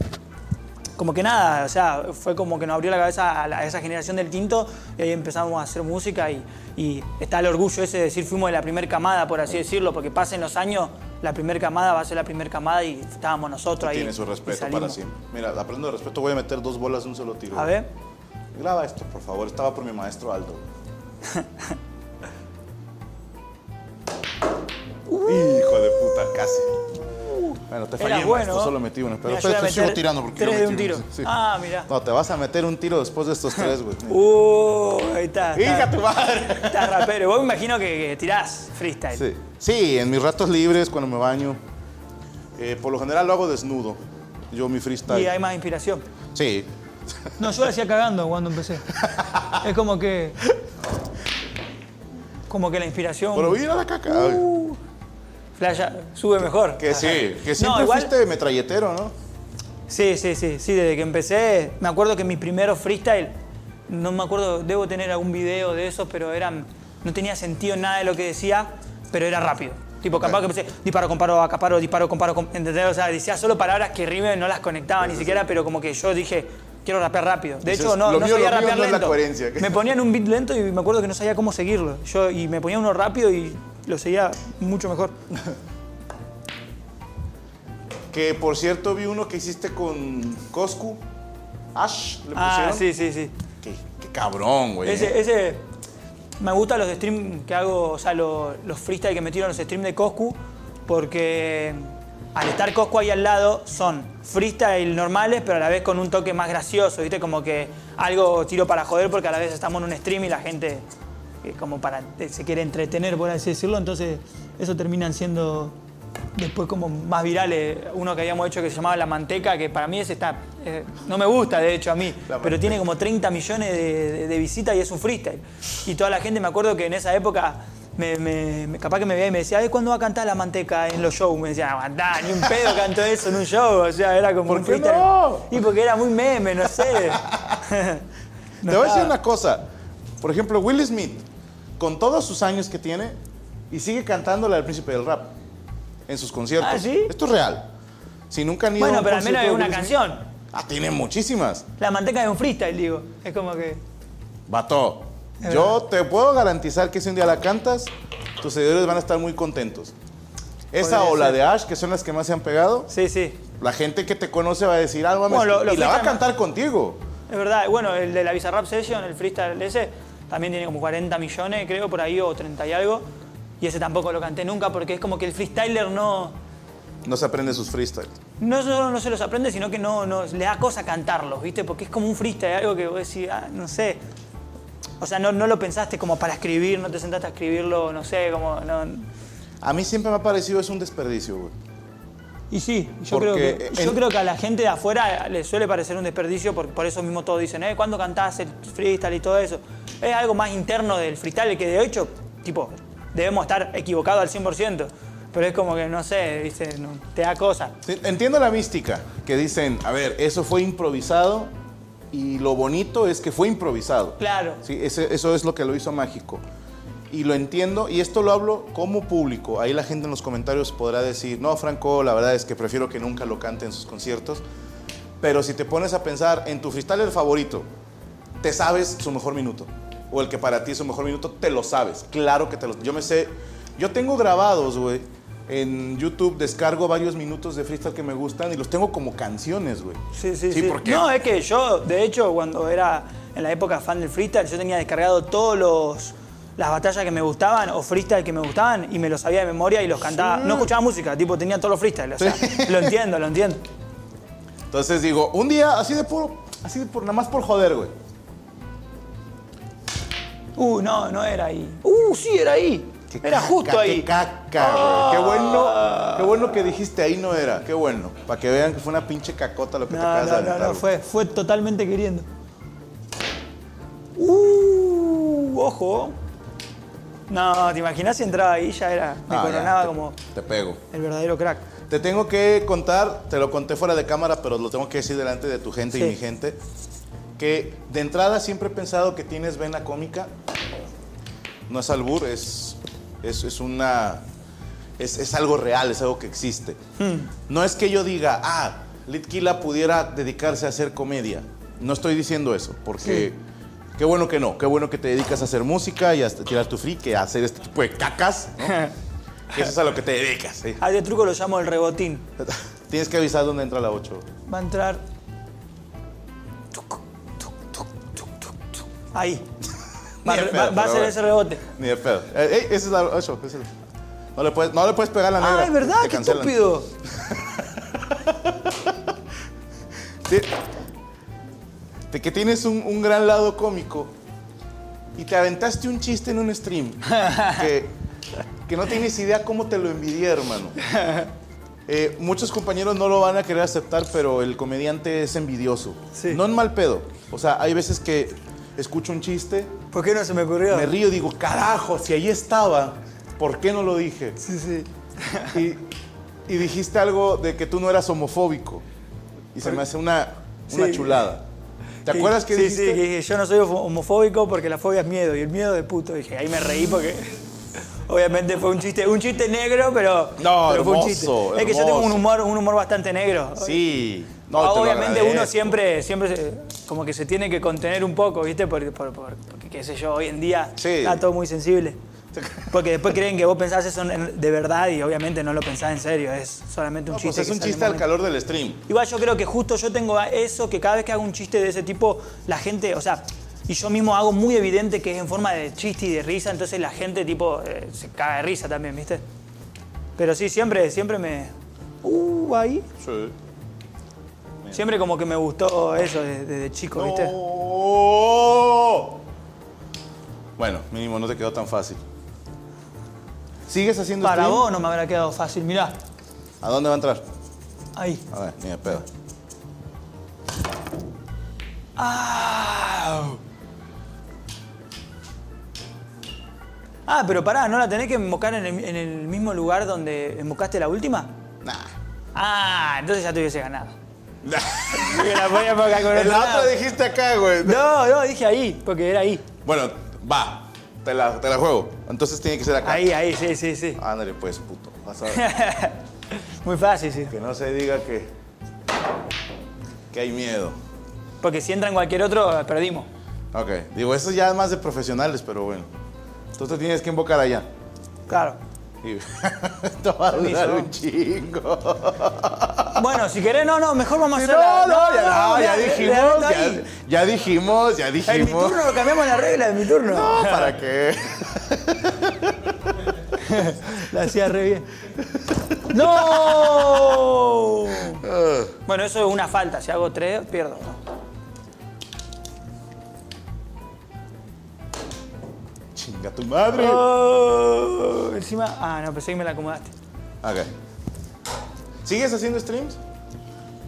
como que nada, o sea, fue como que nos abrió la cabeza a, la- a esa generación del tinto y ahí empezamos a hacer música y, y está el orgullo ese de decir fuimos de la primera camada, por así decirlo, porque pasen los años, la primera camada va a ser la primera camada y estábamos nosotros ahí. Tiene su respeto para siempre. Mira, aprendo de respeto, voy a meter dos bolas de un solo tiro. A ver, Graba esto, por favor. Estaba por mi maestro Aldo. Hijo de puta, casi. Bueno, te fallé, bueno. maestro, solo metí uno. Pero Me te, sigo tirando porque tres yo de un metí tiro. uno, sí. Ah, mira. No, te vas a meter un tiro después de estos tres, güey. uh, ahí está. ¡Hija tu madre! está rapero. Vos me imagino que, que tirás freestyle. Sí. Sí, en mis ratos libres, cuando me baño. eh, por lo general lo hago desnudo. Yo mi freestyle. Y hay más inspiración. Sí. No, yo la hacía cagando cuando empecé. es como que. Como que la inspiración. Pero mira la caca. Uh, Flaya, sube mejor. que sí, que No, siempre igual- fuiste metralletero, ¿no? Sí, sí, sí, sí, desde que empecé, me acuerdo que mis primeros freestyle, no me acuerdo, debo tener algún video de esos, pero eran, no tenía sentido nada de lo que decía, pero era rápido. Tipo, capaz que empecé, disparo, comparo, acaparo, disparo, comparo, com- ¿entendés? O sea, decía solo palabras que rimen, no las conectaba ni siquiera, pero como que yo dije, quiero rapear rápido. De hecho, no, no mío- sabía rapear no lento. Me ponían un beat lento y me acuerdo que no sabía cómo seguirlo. Yo, y me ponía uno rápido y lo seguía mucho mejor. Que por cierto vi uno que hiciste con Coscu. Ash, le pusieron. Ah, sí, sí, sí. Qué, qué cabrón, güey. Ese, ese, Me gustan los streams que hago, o sea, los, los freestyle que me tiro en los streams de Coscu, porque al estar Coscu ahí al lado son freestyle normales, pero a la vez con un toque más gracioso, ¿viste? Como que algo tiro para joder porque a la vez estamos en un stream y la gente eh, como para se quiere entretener, por así decirlo, entonces eso terminan siendo después como más virales. Uno que habíamos hecho que se llamaba La Manteca, que para mí ese está, eh, no me gusta de hecho a mí, pero tiene como 30 millones de, de- de visitas y es un freestyle. Y toda la gente, me acuerdo que en esa época, me, capaz que me veía y me decía, "Ay, ¿cuándo va a cantar La Manteca en los shows? Me decía, aguantá, ni un pedo canto eso en un show, o sea, era como ¿Por un qué freestyle. no? Y porque era muy meme, no sé. Te voy a decir una cosa. Por ejemplo, Will Smith, con todos sus años que tiene, y sigue cantándole al príncipe del rap en sus conciertos. ¿Ah, sí? Esto es real. Si nunca han ido a Bueno, un pero al menos de una Will Smith- canción. Ah, tiene muchísimas. La Manteca es un freestyle, digo. Es como que... Vato, yo te puedo garantizar que si un día la cantas, tus seguidores van a estar muy contentos. Esa o la de Ash, que son las que más se han pegado, Sí, sí. la gente que te conoce va a decir, mames, Bueno, y la va a cantar contigo. Es verdad, bueno, el de la Bizarrap Session, el freestyle ese, también tiene como 40 millones, creo, por ahí, o 30 y algo. Y ese tampoco lo canté nunca porque es como que el freestyler no, No se aprende sus freestyles. no solo no se los aprende, sino que no, no le da cosa cantarlos, ¿viste? Porque es como un freestyle, algo que vos decís, ah, no sé. O sea, no, no lo pensaste como para escribir, no te sentaste a escribirlo, no sé, como... No. A mí siempre me ha parecido es un desperdicio, güey. Y sí, yo, Porque creo que, yo en- creo que a la gente de afuera le suele parecer un desperdicio, por, por eso mismo todos dicen, ¿eh? ¿Cuándo cantás el freestyle y todo eso? Es algo más interno del freestyle que de hecho, tipo, debemos estar equivocados al 100%, pero es como que, no sé. No, te da cosa. Sí, entiendo la mística, que dicen, a ver, eso fue improvisado y lo bonito es que fue improvisado. Claro. Sí, ese- eso es lo que lo hizo mágico. Y lo entiendo, y esto lo hablo como público. Ahí la gente en los comentarios podrá decir, no, Franco, la verdad es que prefiero que nunca lo cante en sus conciertos. Pero si te pones a pensar en tu freestyler favorito, te sabes su mejor minuto. O el que para ti es su mejor minuto, te lo sabes. Claro que te lo Yo me sé. Yo tengo grabados, güey. En YouTube descargo varios minutos de freestyle que me gustan y los tengo como canciones, güey. Sí, sí, sí. No, es que yo, de hecho, cuando era en la época fan del freestyle, yo tenía descargado todos los las batallas que me gustaban o freestyle que me gustaban y me los sabía de memoria y los cantaba. No escuchaba música, tipo tenía todos los. O sea, lo entiendo, lo entiendo. Entonces digo, un día así de puro, así de por, nada más por joder, güey. Uh, no, no era ahí. Uh, sí, era ahí. Qué Era caca, justo ahí. Qué caca, güey. Qué bueno, qué bueno que dijiste ahí no era. Qué bueno. Para que vean que fue una pinche cacota lo que te No, acabas de no, no, aventar, no, güey. fue, fue totalmente queriendo. Uh, ojo. No, ¿te imaginas si entraba ahí? Ya era. Me Ah, ya, te- como Te pego. el verdadero crack. Te tengo que contar, te lo conté fuera de cámara, pero lo tengo que decir delante de tu gente Sí. y mi gente, que de entrada siempre he pensado que tienes vena cómica. No es albur, es, es, es una... Es, es algo real, es algo que existe. Hmm. No es que yo diga, ah, Litkila pudiera dedicarse a hacer comedia. No estoy diciendo eso, porque qué bueno que no. Qué bueno que te dedicas a hacer música y a tirar tu free, que a hacer este tipo de cacas, ¿no? Eso es a lo que te dedicas. ¿sí? A ese truco lo llamo el rebotín. Tienes que avisar dónde entra la 8. Va a entrar. Ahí. Va, a ser ese rebote. Ni de pedo. Eh, ey, esa es la 8. No le puedes, no le puedes pegar a la negra. Ah, es verdad, qué estúpido. Sí. De que tienes un, un gran lado cómico y te aventaste un chiste en un stream que, que no tienes idea cómo te lo envidié, hermano. Eh, muchos compañeros no lo van a querer aceptar, pero el comediante es envidioso. Sí. No en mal pedo. O sea, hay veces que escucho un chiste, ¿Por qué no se me ocurrió? me río y digo, carajo, si ahí estaba, ¿por qué no lo dije? Sí, sí. Y, y dijiste algo de que tú no eras homofóbico. Y se me hace una, una Sí. chulada. ¿Te acuerdas que sí, dijiste? Sí, que dije, yo no soy homo- homofóbico porque la fobia es miedo y el miedo de puto. Dije, ahí me reí porque obviamente fue un chiste, un chiste negro, pero, No, pero fue un hermoso, chiste. Es que yo tengo un humor, un humor bastante negro. Sí. Ah, No, obviamente uno siempre, siempre se- como que se tiene que contener un poco, ¿viste? Por- por- por- porque, qué sé yo, hoy en día Sí. está todo muy sensible. Porque después creen que vos pensás eso de verdad y obviamente no lo pensás en serio, es solamente un No, chiste. pues es un chiste al calor del stream. Igual yo creo que justo yo tengo eso, que cada vez que hago un chiste de ese tipo, la gente, o sea, y yo mismo hago muy evidente que es en forma de chiste y de risa, entonces la gente tipo eh, se caga de risa también, ¿viste? Pero sí, siempre, siempre me... Uh, ahí. Sí. Siempre como que me gustó eso desde, desde chico, ¿viste? No. Bueno, mínimo no te quedó tan fácil. ¿Sigues haciendo Para stream? vos no me habrá quedado fácil, mirá. ¿A dónde va a entrar? Ahí. A ver, ni de pedo. ¡Ah! Ah, pero pará, ¿no la tenés que embocar en el, en el mismo lugar donde embocaste la última? Nah. Ah, entonces ya te hubiese ganado. La podía embocar con otro la lado. otra dijiste acá, güey. No, no, dije ahí, porque era ahí. Bueno, va. Te la, te la juego. Entonces tiene que ser acá. Ahí, ahí, sí, sí, sí. Ándale, pues, puto. Vas a ver. Muy fácil, sí. que no se diga que. que hay miedo. Porque si entra en cualquier otro, perdimos. Ok. Digo, eso ya es más de profesionales, pero bueno. Te tienes que invocar allá. Claro. Esto va a durar Permiso. un chingo. Bueno, si querés, no, no, mejor vamos a hacer no, no, ya, no, ya le- dijimos, ya, ya dijimos, ya En mi dijimos. turno cambiamos la regla de mi turno. No, ¿para qué? La hacía re bien. ¡No! Ah, Bueno, eso es una falta. Si hago tres, pierdo. Chinga tu madre. Oh, encima. Ah, no, pensé que me la acomodaste. Ok. ¿Sigues haciendo streams?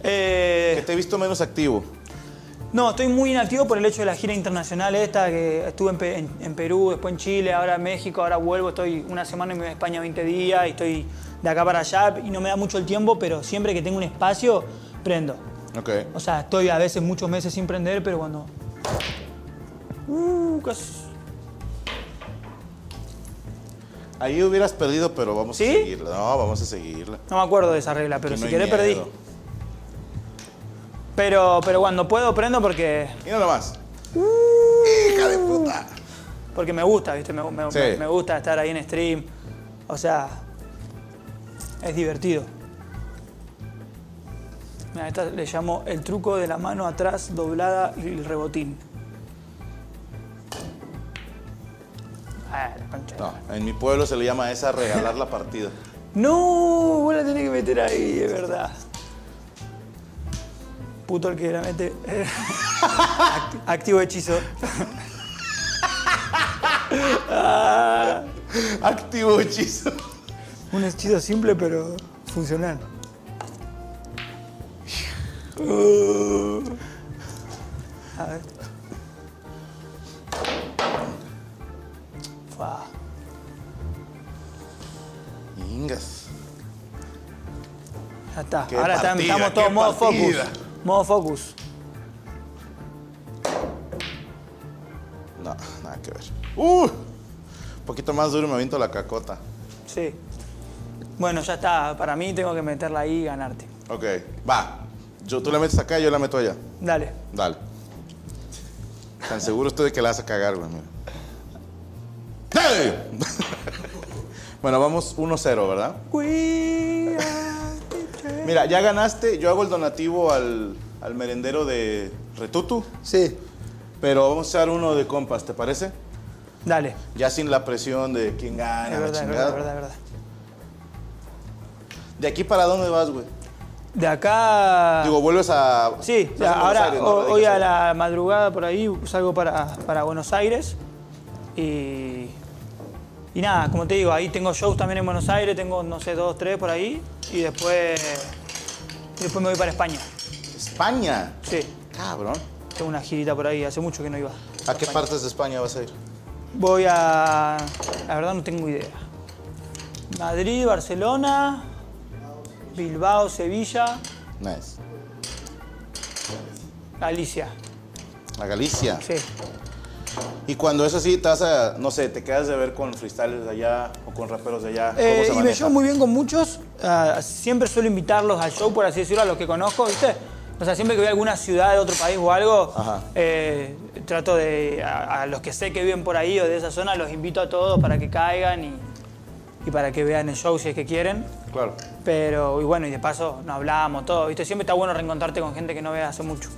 Eh, Que te he visto menos activo. no, estoy muy inactivo por el hecho de la gira internacional esta, que estuve en, Pe- en- en Perú, después en Chile, ahora en México, ahora vuelvo, estoy una semana y me voy a España 20 días y estoy de acá para allá y no me da mucho el tiempo, pero siempre que tengo un espacio, prendo. Ok. O sea, estoy a veces muchos meses sin prender, pero cuando... Uh, casi... Ahí hubieras perdido, pero vamos ¿Sí? a seguirla. No, vamos a seguirla. No me acuerdo de esa regla, pero Aquí si no querés perdí. Pero, pero cuando puedo prendo porque, Mira nomás. Uh. Hija de puta. porque me gusta, ¿viste? Me, me- Sí. me- me gusta estar ahí en stream. O sea, es divertido. Mira, esta le llamo el truco de la mano atrás doblada y el rebotín. Ah, la concha. No, en mi pueblo se le llama a esa regalar la partida. No, vos la tenés que meter ahí, es verdad. Puto el que la mete. Act- Activo hechizo. Activo hechizo. Un hechizo simple pero funcional. A ver. Fua. Ingas. Ya está. Qué Ahora partida, estamos todos modo focus. Modo focus. No, nada que ver. Uh, un poquito más duro y me aviento la cacota. Sí. Bueno, ya está. Para mí tengo que meterla ahí y ganarte. Ok, va. Yo, tú la metes acá y yo la meto allá. Dale. Dale. Tan seguro estoy de que la vas a cagar, güey. mira. ¡Hey! bueno, vamos 1-0, ¿verdad? Mira, ya ganaste. Yo hago el donativo al, al merendero de Retutu. Sí. Pero vamos a echar uno de compas, ¿te parece? Dale. Ya sin la presión de quién gana, Es verdad, es chingada. verdad, es verdad, es verdad. ¿De aquí para dónde vas, güey? De acá. Digo, vuelves a. sí, ahora Aires, ¿no? ho- hoy a la madrugada por ahí salgo para, para Buenos Aires. Y. Y nada, como te digo, ahí tengo shows también en Buenos Aires, tengo, no sé, dos, tres por ahí. Y después. Y después me voy para España. España. Sí, Cabrón. tengo una girita por ahí, hace mucho que no iba. ¿A qué partes de España vas a ir? Voy a. La verdad no tengo idea. Madrid, Barcelona, Bilbao, Sevilla, Nice. Galicia. A Galicia. Sí. Y cuando es así, te vas a, no sé, te quedas de ver con freestylers de allá o con raperos de allá. ¿Cómo Eh, se y me llevo muy bien con muchos. ah, siempre suelo invitarlos al show, por así decirlo, a los que conozco, ¿viste? O sea, siempre que voy a alguna ciudad de otro país o algo, eh, trato de. A, a los que sé que viven por ahí o de esa zona, los invito a todos para que caigan y, y para que vean el show si es que quieren. Claro. Pero, y bueno, y de paso nos hablamos, todo, ¿viste? Siempre está bueno reencontrarte con gente que no veas hace mucho.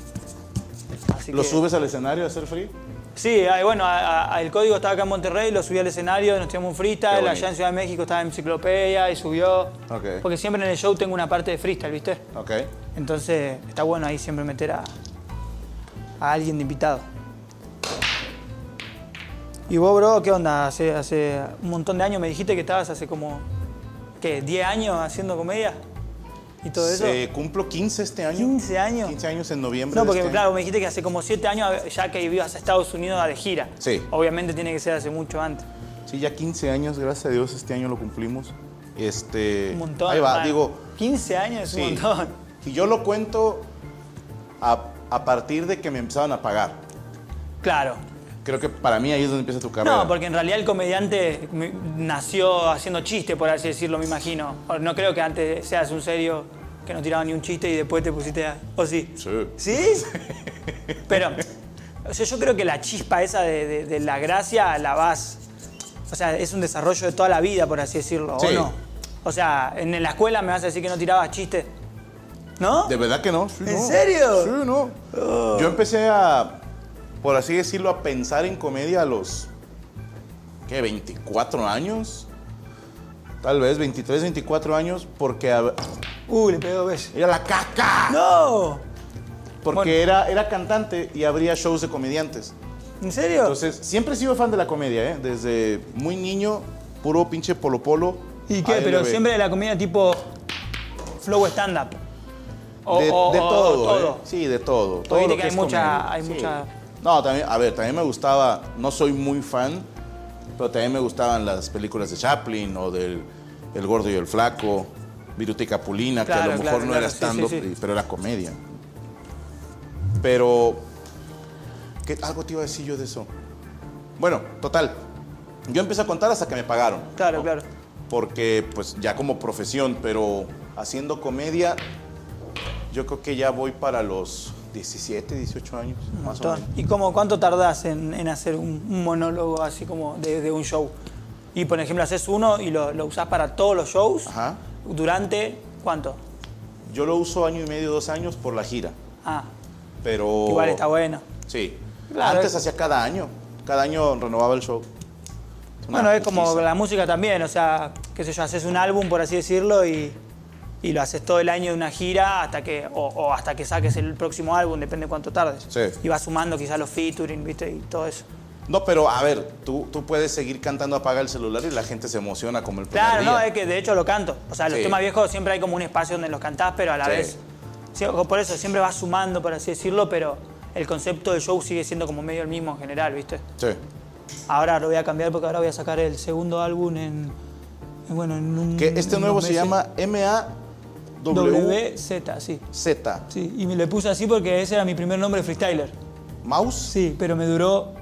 Así ¿Lo que- subes al escenario a hacer free? Sí, bueno, a- a- el código estaba acá en Monterrey, lo subí al escenario, nos tiramos un freestyle, allá en Ciudad de México estaba en Enciclopedia y subió. Porque siempre en el show tengo una parte de freestyle, ¿viste? Ok. Entonces está bueno ahí siempre meter a, a alguien de invitado. ¿Y vos, bro, qué onda? Hace, hace un montón de años me dijiste que estabas hace como, ¿qué? ¿10 años haciendo comedia? ¿Y todo eso? Se cumplo 15 este año. 15 años. 15 años en noviembre. No, de porque este claro, año. me dijiste que hace como 7 años ya que ibas a Estados Unidos a de gira. Sí. Obviamente tiene que ser hace mucho antes. Sí, ya 15 años, gracias a Dios, este año lo cumplimos. Este, Un montón. Ahí va, hermano. digo, 15 años es sí. un montón. Y yo lo cuento a, a partir de que me empezaron a pagar. Claro. Creo que para mí ahí es donde empieza tu carrera. No, porque en realidad el comediante me- nació haciendo chistes, por así decirlo, me imagino. No creo que antes seas un serio que no tiraba ni un chiste y después te pusiste a... ¿O sí? Sí. ¿Sí? Pero, o sea, yo creo que la chispa esa de, de- de la gracia la vas... O sea, es un desarrollo de toda la vida, por así decirlo, Sí. ¿o no? O sea, en la escuela me vas a decir que no tirabas chistes. ¿No? ¿De verdad que no? Sí, ¿En no. serio? Oh. Sí, no. Yo empecé a, por así decirlo, a pensar en comedia a los, ¿qué? 24 años. Tal vez 23, 24 años, porque a- Uy, le pegó beso. era la caca. ¡No! Porque Bueno. era, era cantante y abría shows de comediantes. ¿En serio? Entonces, siempre he sido fan de la comedia, ¿eh? Desde muy niño, puro pinche polo polo. ¿Y qué? ALB. Pero siempre de la comida tipo flow stand-up. De, de todo, todo. ¿eh? Sí, de todo. Todo lo que hay es mucha- comedia. hay Sí. mucha- No, también, a ver, también me gustaba, no soy muy fan, pero también me gustaban las películas de Chaplin o del El Gordo y el Flaco, Viruta y Capulina, que a lo mejor claro, no claro, era sí, stand-up, sí, sí. y- pero era comedia. Pero, ¿qué, algo te iba a decir yo de eso. Bueno, total, yo empecé a contar hasta que me pagaron. Claro, ¿no? claro. Porque, pues, ya como profesión, pero haciendo comedia, yo creo que ya voy para los 17, 18 años, más o menos. ¿Y cómo, cuánto tardás en, en hacer un, un monólogo así como de, de un show? Y por ejemplo, haces uno y lo, lo usás para todos los shows. Ajá. ¿Durante cuánto? Yo lo uso año y medio, dos años por la gira, Ah, pero... igual está bueno. Sí. Claro, Antes es- hacía cada año, cada año renovaba el show. Una Bueno, es como la música también, o sea, qué sé yo, haces un álbum, por así decirlo, y, y lo haces todo el año de una gira hasta que, o, o hasta que saques el próximo álbum, depende cuánto tardes. Sí. Y vas sumando quizás los featuring, ¿viste? Y todo eso. No, pero a ver, tú, tú puedes seguir cantando apaga el celular y la gente se emociona como el primer Claro, no, es que de hecho lo canto. O sea, los Sí. temas viejos siempre hay como un espacio donde los cantás, pero a la Sí. vez. sí, por eso siempre vas sumando, por así decirlo, pero el concepto del show sigue siendo como medio el mismo en general, ¿viste? Sí. Ahora lo voy a cambiar porque ahora voy a sacar el segundo álbum en. en, bueno, en un. Que este en nuevo se llama WZ, sí. Z. Sí, y me le puse así porque ese era mi primer nombre de freestyler. ¿Mouse? Sí, pero me duró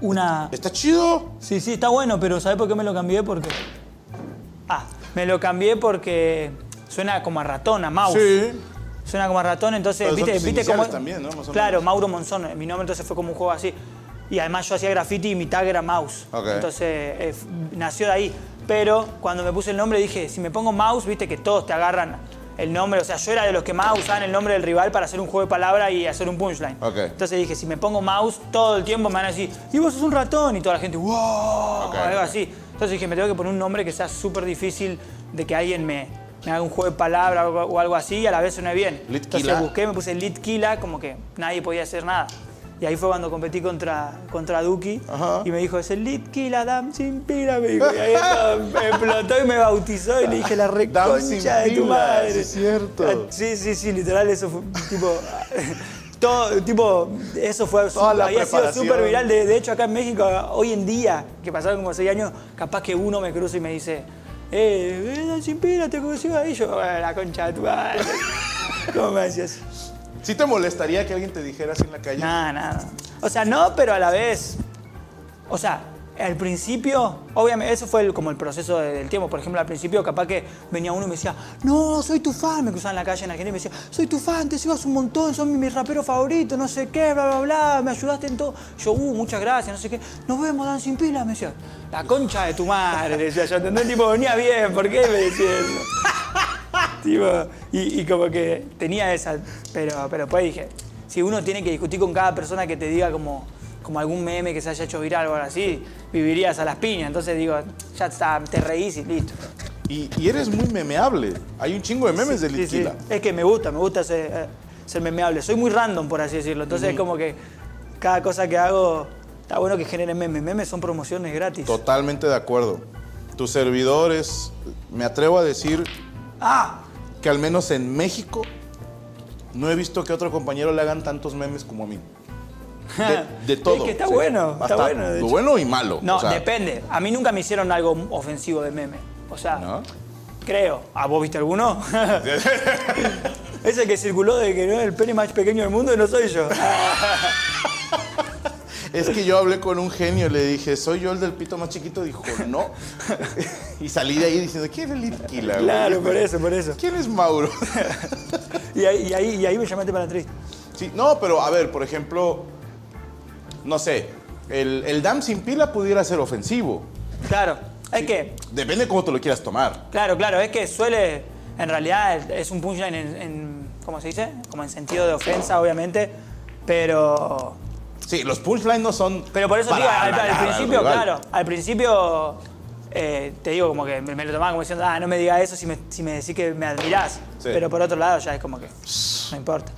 una. ¿Está chido? Sí, sí, está bueno, pero ¿sabes por qué me lo cambié? Porque. Ah, me lo cambié porque suena como a ratón, a mouse. Sí. Suena como a ratón, entonces, Pero ¿viste? ¿viste también, ¿no? Más o claro, menos. Mauro Monzón, mi nombre entonces fue como un juego así. Y además yo hacía graffiti y mi tag era mouse. Entonces eh, nació de ahí. Pero cuando me puse el nombre dije, si me pongo mouse, viste que todos te agarran el nombre. O sea, yo era de los que más usaban el nombre del rival para hacer un juego de palabras y hacer un punchline. Entonces dije, si me pongo mouse, todo el tiempo me van a decir, y vos sos un ratón. Y toda la gente, wow, Ok, algo así. Entonces dije, me tengo que poner un nombre que sea súper difícil de que alguien me, me haga un juego de palabras o, o algo así y a la vez suene bien. Lit Entonces busqué, me puse Litkila, como que nadie podía hacer nada. Y ahí fue cuando competí contra, contra Duki Ajá. y me dijo, es el Litkila, Dam sin pila, me dijo. Y ahí me explotó y me bautizó y le dije, la reconcha de tu madre. sí es cierto. Ah, Sí, sí, sí, literal, eso fue tipo... Todo, tipo, eso fue Toda la había sido súper viral. De, de hecho, acá en México, hoy en día, que pasaron como seis años, capaz que uno me cruza y me dice, eh, eh, sin pila, te conocí ahí. Yo, "Eh, la concha de tu madre. ¿Cómo me decías? ¿Sí te molestaría que alguien te dijera así en la calle? Nada, nada. O sea, no, pero a la vez. O sea, al principio, obviamente, eso fue el- como el proceso de- del tiempo. Por ejemplo, al principio, capaz que venía uno y me decía, no, soy tu fan. Me cruzaba en la calle en Argentina y me decía, soy tu fan, te sigo un montón, son mi, mi rapero favorito, no sé qué, bla, bla, bla, me ayudaste en todo. Yo, uh, muchas gracias, no sé qué. Nos vemos, Dan sin pila, me decía. La concha de tu madre, decía yo, ¿entendés? Tipo, venía bien, ¿por qué me decía eso? Tipo, y, y como que tenía esa, pero, pero después dije, si uno tiene que discutir con cada persona que te diga como, como algún meme que se haya hecho viral o algo así, vivirías a las piñas. Entonces digo, ya está, te reís y listo. Y, y eres muy memeable. Hay un chingo de memes de Sí, sí. Litquila. Es que me gusta, me gusta ser, eh, ser memeable. Soy muy random, por así decirlo. Entonces es como que cada cosa que hago, está bueno que genere memes. Memes son promociones gratis. Totalmente de acuerdo. Tus servidores, me atrevo a decir Ah, que al menos en México no he visto que otro compañero le hagan tantos memes como a mí. De, de todo. Es que está sí. bueno, está Hasta bueno, de Lo hecho. bueno y malo. no, o sea, depende. A mí nunca me hicieron algo ofensivo de meme. O sea, ¿no? creo. ¿A vos viste alguno? Ese que circuló de que no es el pene más pequeño del mundo y no soy yo. Es que yo hablé con un genio y le dije, ¿soy yo el del pito más chiquito? Dijo, no. y salí de ahí diciendo, ¿quién es Litquila? güey? claro, por eso, por eso. ¿Quién es Mauro? Y ahí, y ahí, y ahí me llamaste para la entrevista. sí, no, pero a ver, por ejemplo, no sé, el, el dam sin pila pudiera ser ofensivo. Claro, es que Depende de cómo te lo quieras tomar. Claro, claro, es que suele, en realidad es un punchline en, en- ¿cómo se dice? Como en sentido de ofensa, obviamente, pero... Sí, los punchlines no son. Pero por eso digo, al, principio, claro, al principio eh, te digo como que me, me lo tomaba como diciendo, ah, no me digas eso si me, si me decís que me admirás. Sí. Pero por otro lado ya es como que, no importa.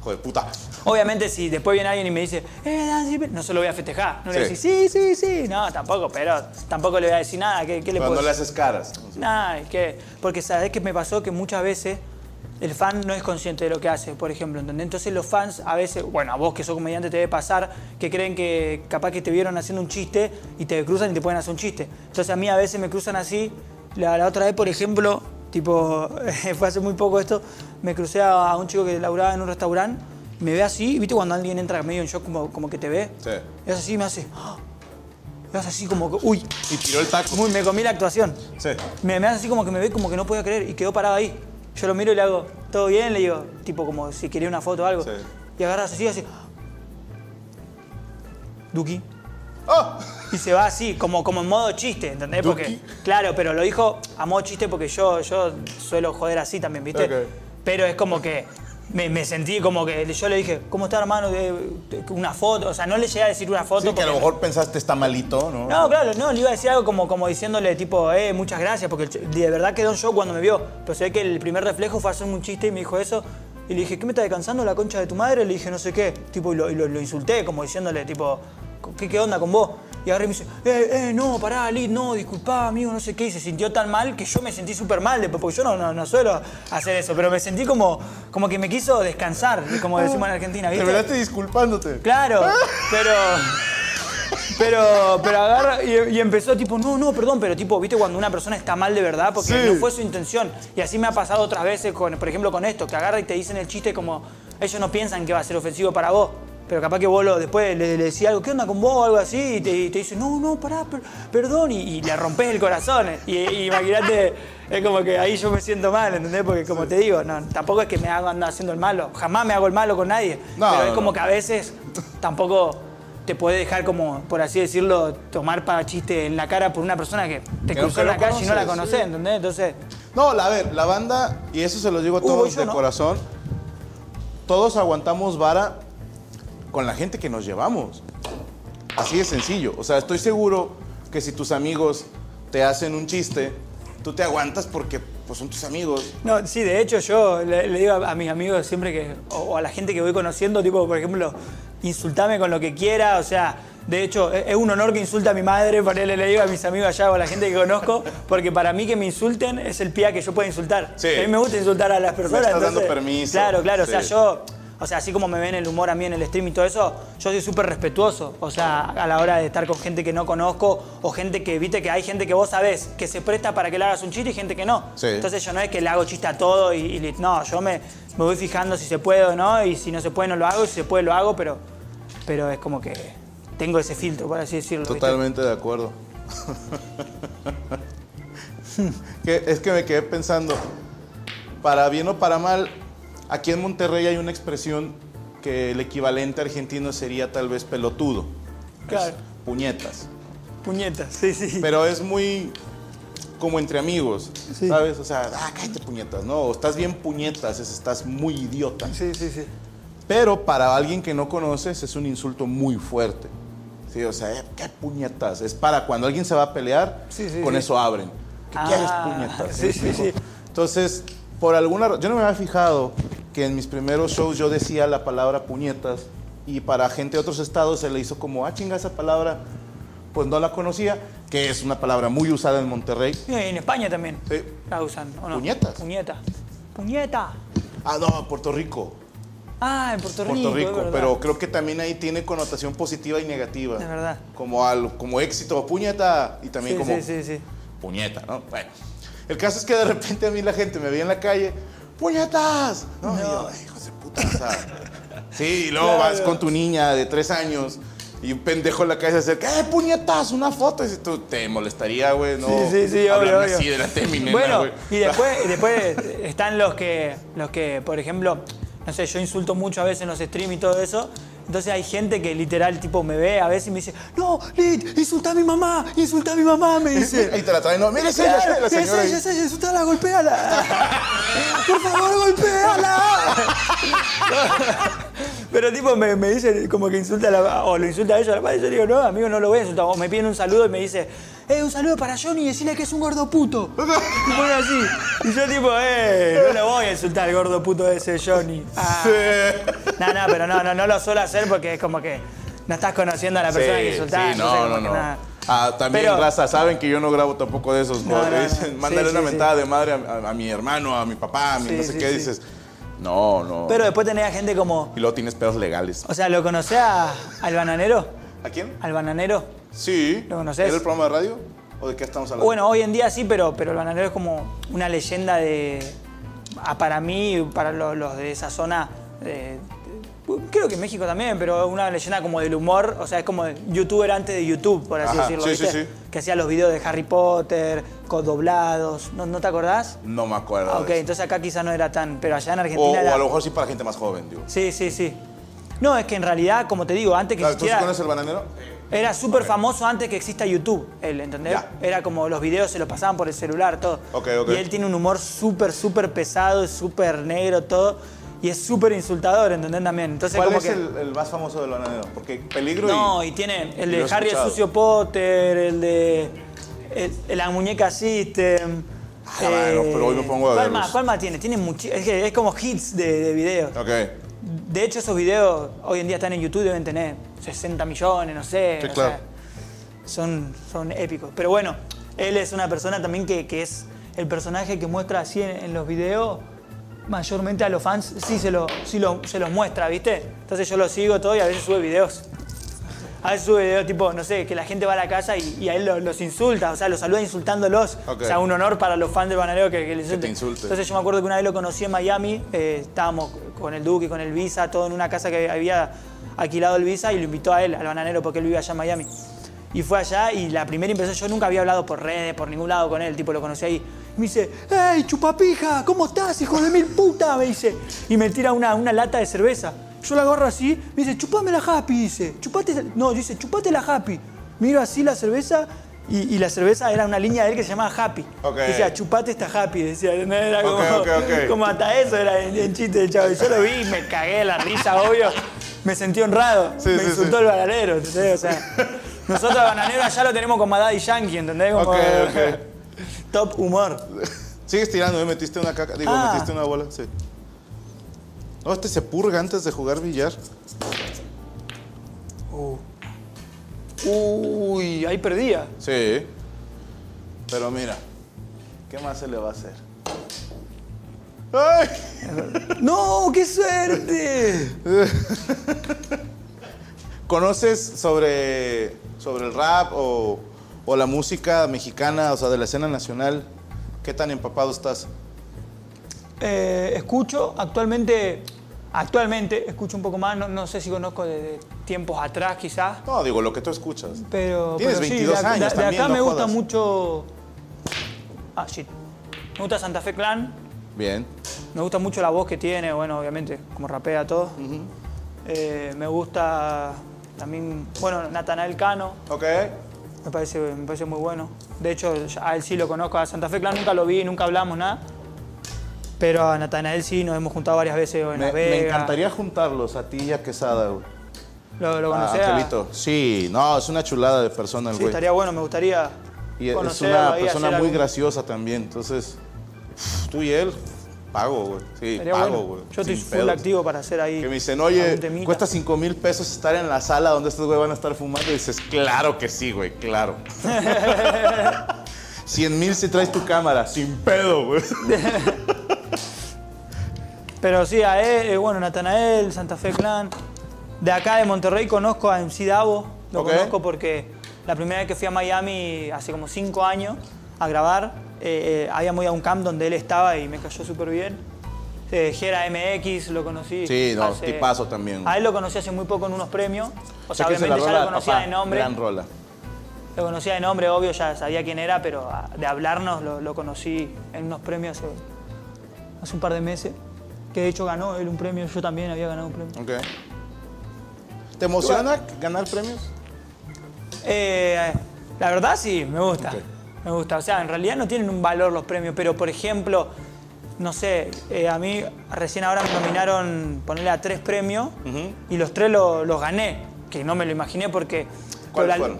Joder, puta. Obviamente si después viene alguien y me dice, eh, Dan Silver", no se lo voy a festejar. No le voy a decir, sí, sí, sí. No, tampoco, pero tampoco le voy a decir nada. ¿Qué, qué le Cuando puedo le decir? haces caras. Es que. Porque sabes que me pasó que muchas veces el fan no es consciente de lo que hace, por ejemplo. ¿entendés? Entonces los fans a veces, bueno, a vos que sos comediante te debe pasar que creen que capaz que te vieron haciendo un chiste y te cruzan y te pueden hacer un chiste. Entonces a mí a veces me cruzan así. La, la otra vez, por ejemplo, tipo, fue hace muy poco esto, me crucé a, a un chico que laburaba en un restaurante, me ve así, y viste cuando alguien entra medio en shock como, como que te ve. Sí. Y hace así y me hace. ¡ah! Y hace así como que, uy, Y tiró el taco. muy, me comí la actuación. Sí. Me, me hace así como que me ve como que no podía creer y quedó parado ahí. Yo lo miro y le hago, ¿todo bien? Le digo, tipo como si quería una foto o algo. Sí. Y agarra así, así. Duki. ¡Oh! Y se va así, como, como en modo chiste, ¿entendés? Porque, Duki. claro, pero lo dijo a modo chiste porque yo, yo suelo joder así también, ¿viste? Pero es como que me, me sentí como que yo le dije, ¿cómo está hermano? Una foto. O sea, no le llegué a decir una foto. Sí, que a lo mejor pensaste está malito, ¿no? no, claro, no, le iba a decir algo como, como diciéndole, tipo, eh, muchas gracias, porque de verdad quedó en shock cuando me vio. Pero se ve que el primer reflejo fue hacerme un chiste y me dijo eso. Y le dije, ¿qué me está descansando la concha de tu madre? Le dije, no sé qué. Tipo, y lo, y lo- lo insulté, como diciéndole, tipo, ¿qué, qué onda con vos? Y agarré y me dice, eh, eh, no, pará, Lid, no, disculpá, amigo, no sé qué. Y se sintió tan mal que yo me sentí súper mal después, porque yo no, no, no suelo hacer eso. Pero me sentí como, como que me quiso descansar, como decimos en Argentina, Te ¿viste? veraste disculpándote. Claro, pero. Pero, pero agarra y, y empezó tipo, no, no, perdón, pero tipo, viste cuando una persona está mal de verdad porque Sí. no fue su intención. Y así me ha pasado otras veces, con, por ejemplo, con esto, que agarra y te dicen el chiste como, ellos no piensan que va a ser ofensivo para vos. Pero capaz que vos lo, después le, le decís algo, ¿qué onda con vos? o algo así, y te, y te dice, no, no, pará, per- perdón, y, y le rompes el corazón. Y, y imagínate, es como que ahí yo me siento mal, ¿entendés? Porque como te digo, no, tampoco es que me hago andar haciendo el malo, jamás me hago el malo con nadie. No, pero es como no. que a veces tampoco te puede dejar como, por así decirlo, tomar para chiste en la cara por una persona que te Que cruzó en la calle y no la conoces, conoces, ¿entendés? Entonces, No, la- a ver, la banda, y eso se los digo a todos de ¿no? corazón, todos aguantamos vara con la gente que nos llevamos. Así de sencillo. O sea, estoy seguro que si tus amigos te hacen un chiste, tú te aguantas porque pues, son tus amigos. no, sí, de hecho yo le, le digo a, a mis amigos siempre que, o, o a la gente que voy conociendo, tipo, por ejemplo, insultame con lo que quiera, o sea, de hecho, es, es un honor que insulte a mi madre, ponerle, le digo a mis amigos allá o a la gente que conozco, porque para mí que me insulten es el pía que yo pueda insultar. Sí. A mí me gusta insultar a las personas. estás dando permiso. Claro, claro, o sea, yo o sea, así como me ven el humor a mí en el stream y todo eso, yo soy súper respetuoso. O sea, a la hora de estar con gente que no conozco o gente que, viste, que hay gente que vos sabés que se presta para que le hagas un chiste y gente que no. Sí. Entonces yo no es que le hago chiste a todo y, no, yo me, me voy fijando si se puede o no y si no se puede no lo hago y si se puede lo hago, pero, pero es como que tengo ese filtro, por así decirlo. ¿viste? Totalmente de acuerdo. Que- es que me quedé pensando, para bien o para mal, aquí en Monterrey hay una expresión que el equivalente argentino sería tal vez pelotudo. Claro. Es puñetas. Puñetas, sí, sí. Pero es muy como entre amigos, Sí. ¿sabes? O sea, ah, cállate puñetas, ¿no? O estás bien puñetas, es- estás muy idiota. Sí, sí, sí. Pero para alguien que no conoces es un insulto muy fuerte. Sí, o sea, eh, ¿qué puñetas? Es para cuando alguien se va a pelear, Sí, sí, con eso abren. ¿Qué Ah, quieres puñetas? sí, ¿Me sí, sí. Entonces, por alguna yo no me había fijado que en mis primeros shows yo decía la palabra puñetas y para gente de otros estados se le hizo como, ah, chinga, esa palabra, pues no la conocía, que es una palabra muy usada en Monterrey. En España también Sí. la usan, ¿o no? Puñetas. Puñeta. Puñeta. Ah, no, Puerto Rico. Ah, en Puerto Rico. Puerto Rico, pero creo que también ahí tiene connotación positiva y negativa. Es verdad. Como, al, como éxito, puñeta, y también Sí, como sí, sí, sí. puñeta, ¿no? Bueno, el caso es que de repente a mí la gente me veía en la calle, ¡puñetas! ¿no? Y yo, "Ay, hijos de puta, Sí, y luego Claro. vas con tu niña de tres años y un pendejo en la calle se acerca, ¡eh, puñetas! Una foto. Y tú te molestaría, güey, ¿no? Sí, sí, sí, obvio, obvio. así de la teminena, Bueno, güey. y después, y después están los que, los que, por ejemplo, no sé, yo insulto mucho a veces en los streams y todo eso. Entonces hay gente que literal tipo me ve a veces y me dice, no, Lid, insulta a mi mamá, insulta a mi mamá, me dice. Ahí te la traen, no, mira, es ella, la señora. ella, es ella, insultala, golpéala. Por favor, golpéala. Pero tipo me, me dice como que insulta a la o lo insulta a ella a la madre. Yo digo, no, amigo, no lo voy a insultar. O me piden un saludo y me dice, eh, un saludo para Johnny y decirle que es un gordo puto. Y pone así. Y yo tipo, eh, no lo voy a insultar al gordo puto ese Johnny. Ah. No, no, pero no, no, no lo suelo hacer porque es como que no estás conociendo a la persona que insultás. sí, no, no, que no. nada. Ah, también, Pero- raza, saben que yo no grabo tampoco de esos. No, güey. no, no. Dicen, Sí, mándale sí, una sí. mentada de madre a, a- a mi hermano, a mi papá, a mi Sí, no sé sí, qué. sí. Dices, no, no. Pero después tenés a gente como. Y luego tienes pedos legales. O sea, ¿lo conocés a- al bananero? ¿A quién? ¿Al bananero? Sí. ¿Lo conoces? ¿Era el programa de radio? ¿O de qué estamos hablando? Bueno, hoy en día sí, pero, pero el bananero es como una leyenda de. ah, para mí, para lo- los, de esa zona. de- creo que en México también, pero una leyenda como del humor. O sea, es como youtuber antes de YouTube, por así Ajá, decirlo. sí, sí, ¿viste? sí. Que hacía los videos de Harry Potter, con doblados. ¿No, no te acordás? No me acuerdo. Ah, ok, de eso. entonces acá quizá no era tan. Pero allá en Argentina. o era- a lo mejor sí para gente más joven, digo. Sí, sí, sí. No, es que en realidad, como te digo, antes que Claro, ¿Tú existiera. conoces el bananero? Era súper famoso antes que exista YouTube, él, ¿entendés? Ya. Era como los videos se los pasaban por el celular, todo. Ok, ok. Y él tiene un humor súper, súper pesado, es súper negro, todo. Y es súper insultador, ¿entendés? También. Entonces, ¿Cuál como es que. el, el más famoso del bananero? Porque peligro No, y... y tiene el de Harry el. Sucio Potter, el de. el- la muñeca System. Ah, bueno, pero hoy me pongo a ¿Cuál verlos. más? ¿Cuál más tiene? Tiene muchi- es, que es como hits de, de videos. Ok. De hecho, esos videos hoy en día están en YouTube, deben tener 60 millones, no sé. Sí, claro. sea, son, son épicos. Pero bueno, él es una persona también que, que es el personaje que muestra así en, en los videos. Mayormente a los fans sí, se, lo, sí lo- se los muestra, ¿viste? Entonces yo lo sigo todo y a veces sube videos. A veces sube videos tipo, no sé, que la gente va a la casa y, y a él lo- los insulta, o sea, los saluda insultándolos. O sea, un honor para los fans del bananero que, que le insulten. insulte. Entonces yo me acuerdo que una vez lo conocí en Miami, eh, estábamos con el Duque, con el Visa, todo en una casa que había alquilado el Visa y lo invitó a él, al bananero, porque él vive allá en Miami. Y fue allá y la primera impresión, yo nunca había hablado por redes, por ningún lado con él, tipo lo conocí ahí. Y me dice, ¡Hey, chupapija! ¿Cómo estás, hijo de mil puta? Me dice. Y me tira una, una lata de cerveza. Yo la agarro así, me dice, chupame la happy, dice. Chupate, no, dice, chupate la happy. Miro así la cerveza y, y la cerveza era una línea de él que se llamaba Happy. Ok. Decía, chupate esta happy, decía. Era como, hasta eso era en chiste del chavo. Y yo lo vi y me cagué de la risa, obvio. Me sentí honrado. Sí, me sí, insultó sí. el bananero, ¿entendés? O sea, nosotros al bananero allá lo tenemos como a Daddy Yankee, ¿entendés? Como. Top humor. Sigues tirando, ¿eh? Metiste una caca. Digo, Ah. metiste una bola, sí. No, este se purga antes de jugar billar. Uy, ahí perdía. Sí. Pero mira, ¿qué más se le va a hacer? ¡Ay! ¡No, qué suerte! ¿Conoces sobre, sobre el rap o, o la música mexicana, o sea, de la escena nacional? ¿Qué tan empapado estás? Eh, escucho actualmente, actualmente escucho un poco más, no, no sé si conozco de, de tiempos atrás quizás, No, digo, lo que tú escuchas. pero, Tienes pero sí, 22 de, años de- también, acá no me gusta mucho... Ah, shit. Me gusta Santa Fe Clan, Bien. me gusta mucho la voz que tiene, bueno, obviamente, como rapea todo. Eh, me gusta también, bueno, Natanael Cano, Ok. me parece, me parece muy bueno. De hecho, a él sí lo conozco, a Santa Fe Clan nunca lo vi, nunca hablamos nada. Pero a Natanael sí, nos hemos juntado varias veces en Me, Las me encantaría juntarlos a ti y a Quesada, güey. ¿Lo, lo Ah? Angelito. Sí, no, es una chulada de persona el Sí, güey. estaría bueno, me gustaría y es una persona muy algún- graciosa también. Entonces, tú y él, pago, güey. Sí, estaría pago, bueno. güey. Yo estoy full activo para hacer ahí. Que me dicen, oye, cuesta 5 mil pesos estar en la sala donde estos güey van a estar fumando. Y dices, claro que sí, güey, claro. 100 mil si traes tu cámara, sin pedo, güey. Pero sí, a él, eh, bueno, Natanael, Santa Fe Clan. De acá de Monterrey conozco a MC Davo. Lo conozco porque la primera vez que fui a Miami, hace como cinco años, a grabar, eh, eh, habíamos ido a un camp donde él estaba y me cayó súper bien. Eh, Gera MX, lo conocí. Sí, no, hace- tipazo también. A él lo conocí hace muy poco en unos premios. O sea, obviamente ya rola lo conocía papá, de nombre. Gran rola. Lo conocía de nombre, obvio, ya sabía quién era, pero ah, de hablarnos lo, lo conocí en unos premios hace, hace un par de meses. Que de hecho ganó él un premio, yo también había ganado un premio. Ok. ¿Te emociona ganar premios? Eh, la verdad sí, me gusta. Ok. Me gusta. O sea, en realidad no tienen un valor los premios, pero por ejemplo, no sé, eh, a mí recién ahora me nominaron, ponerle a tres premios y los tres lo- los gané, que no me lo imaginé porque... ¿Cuáles fueron?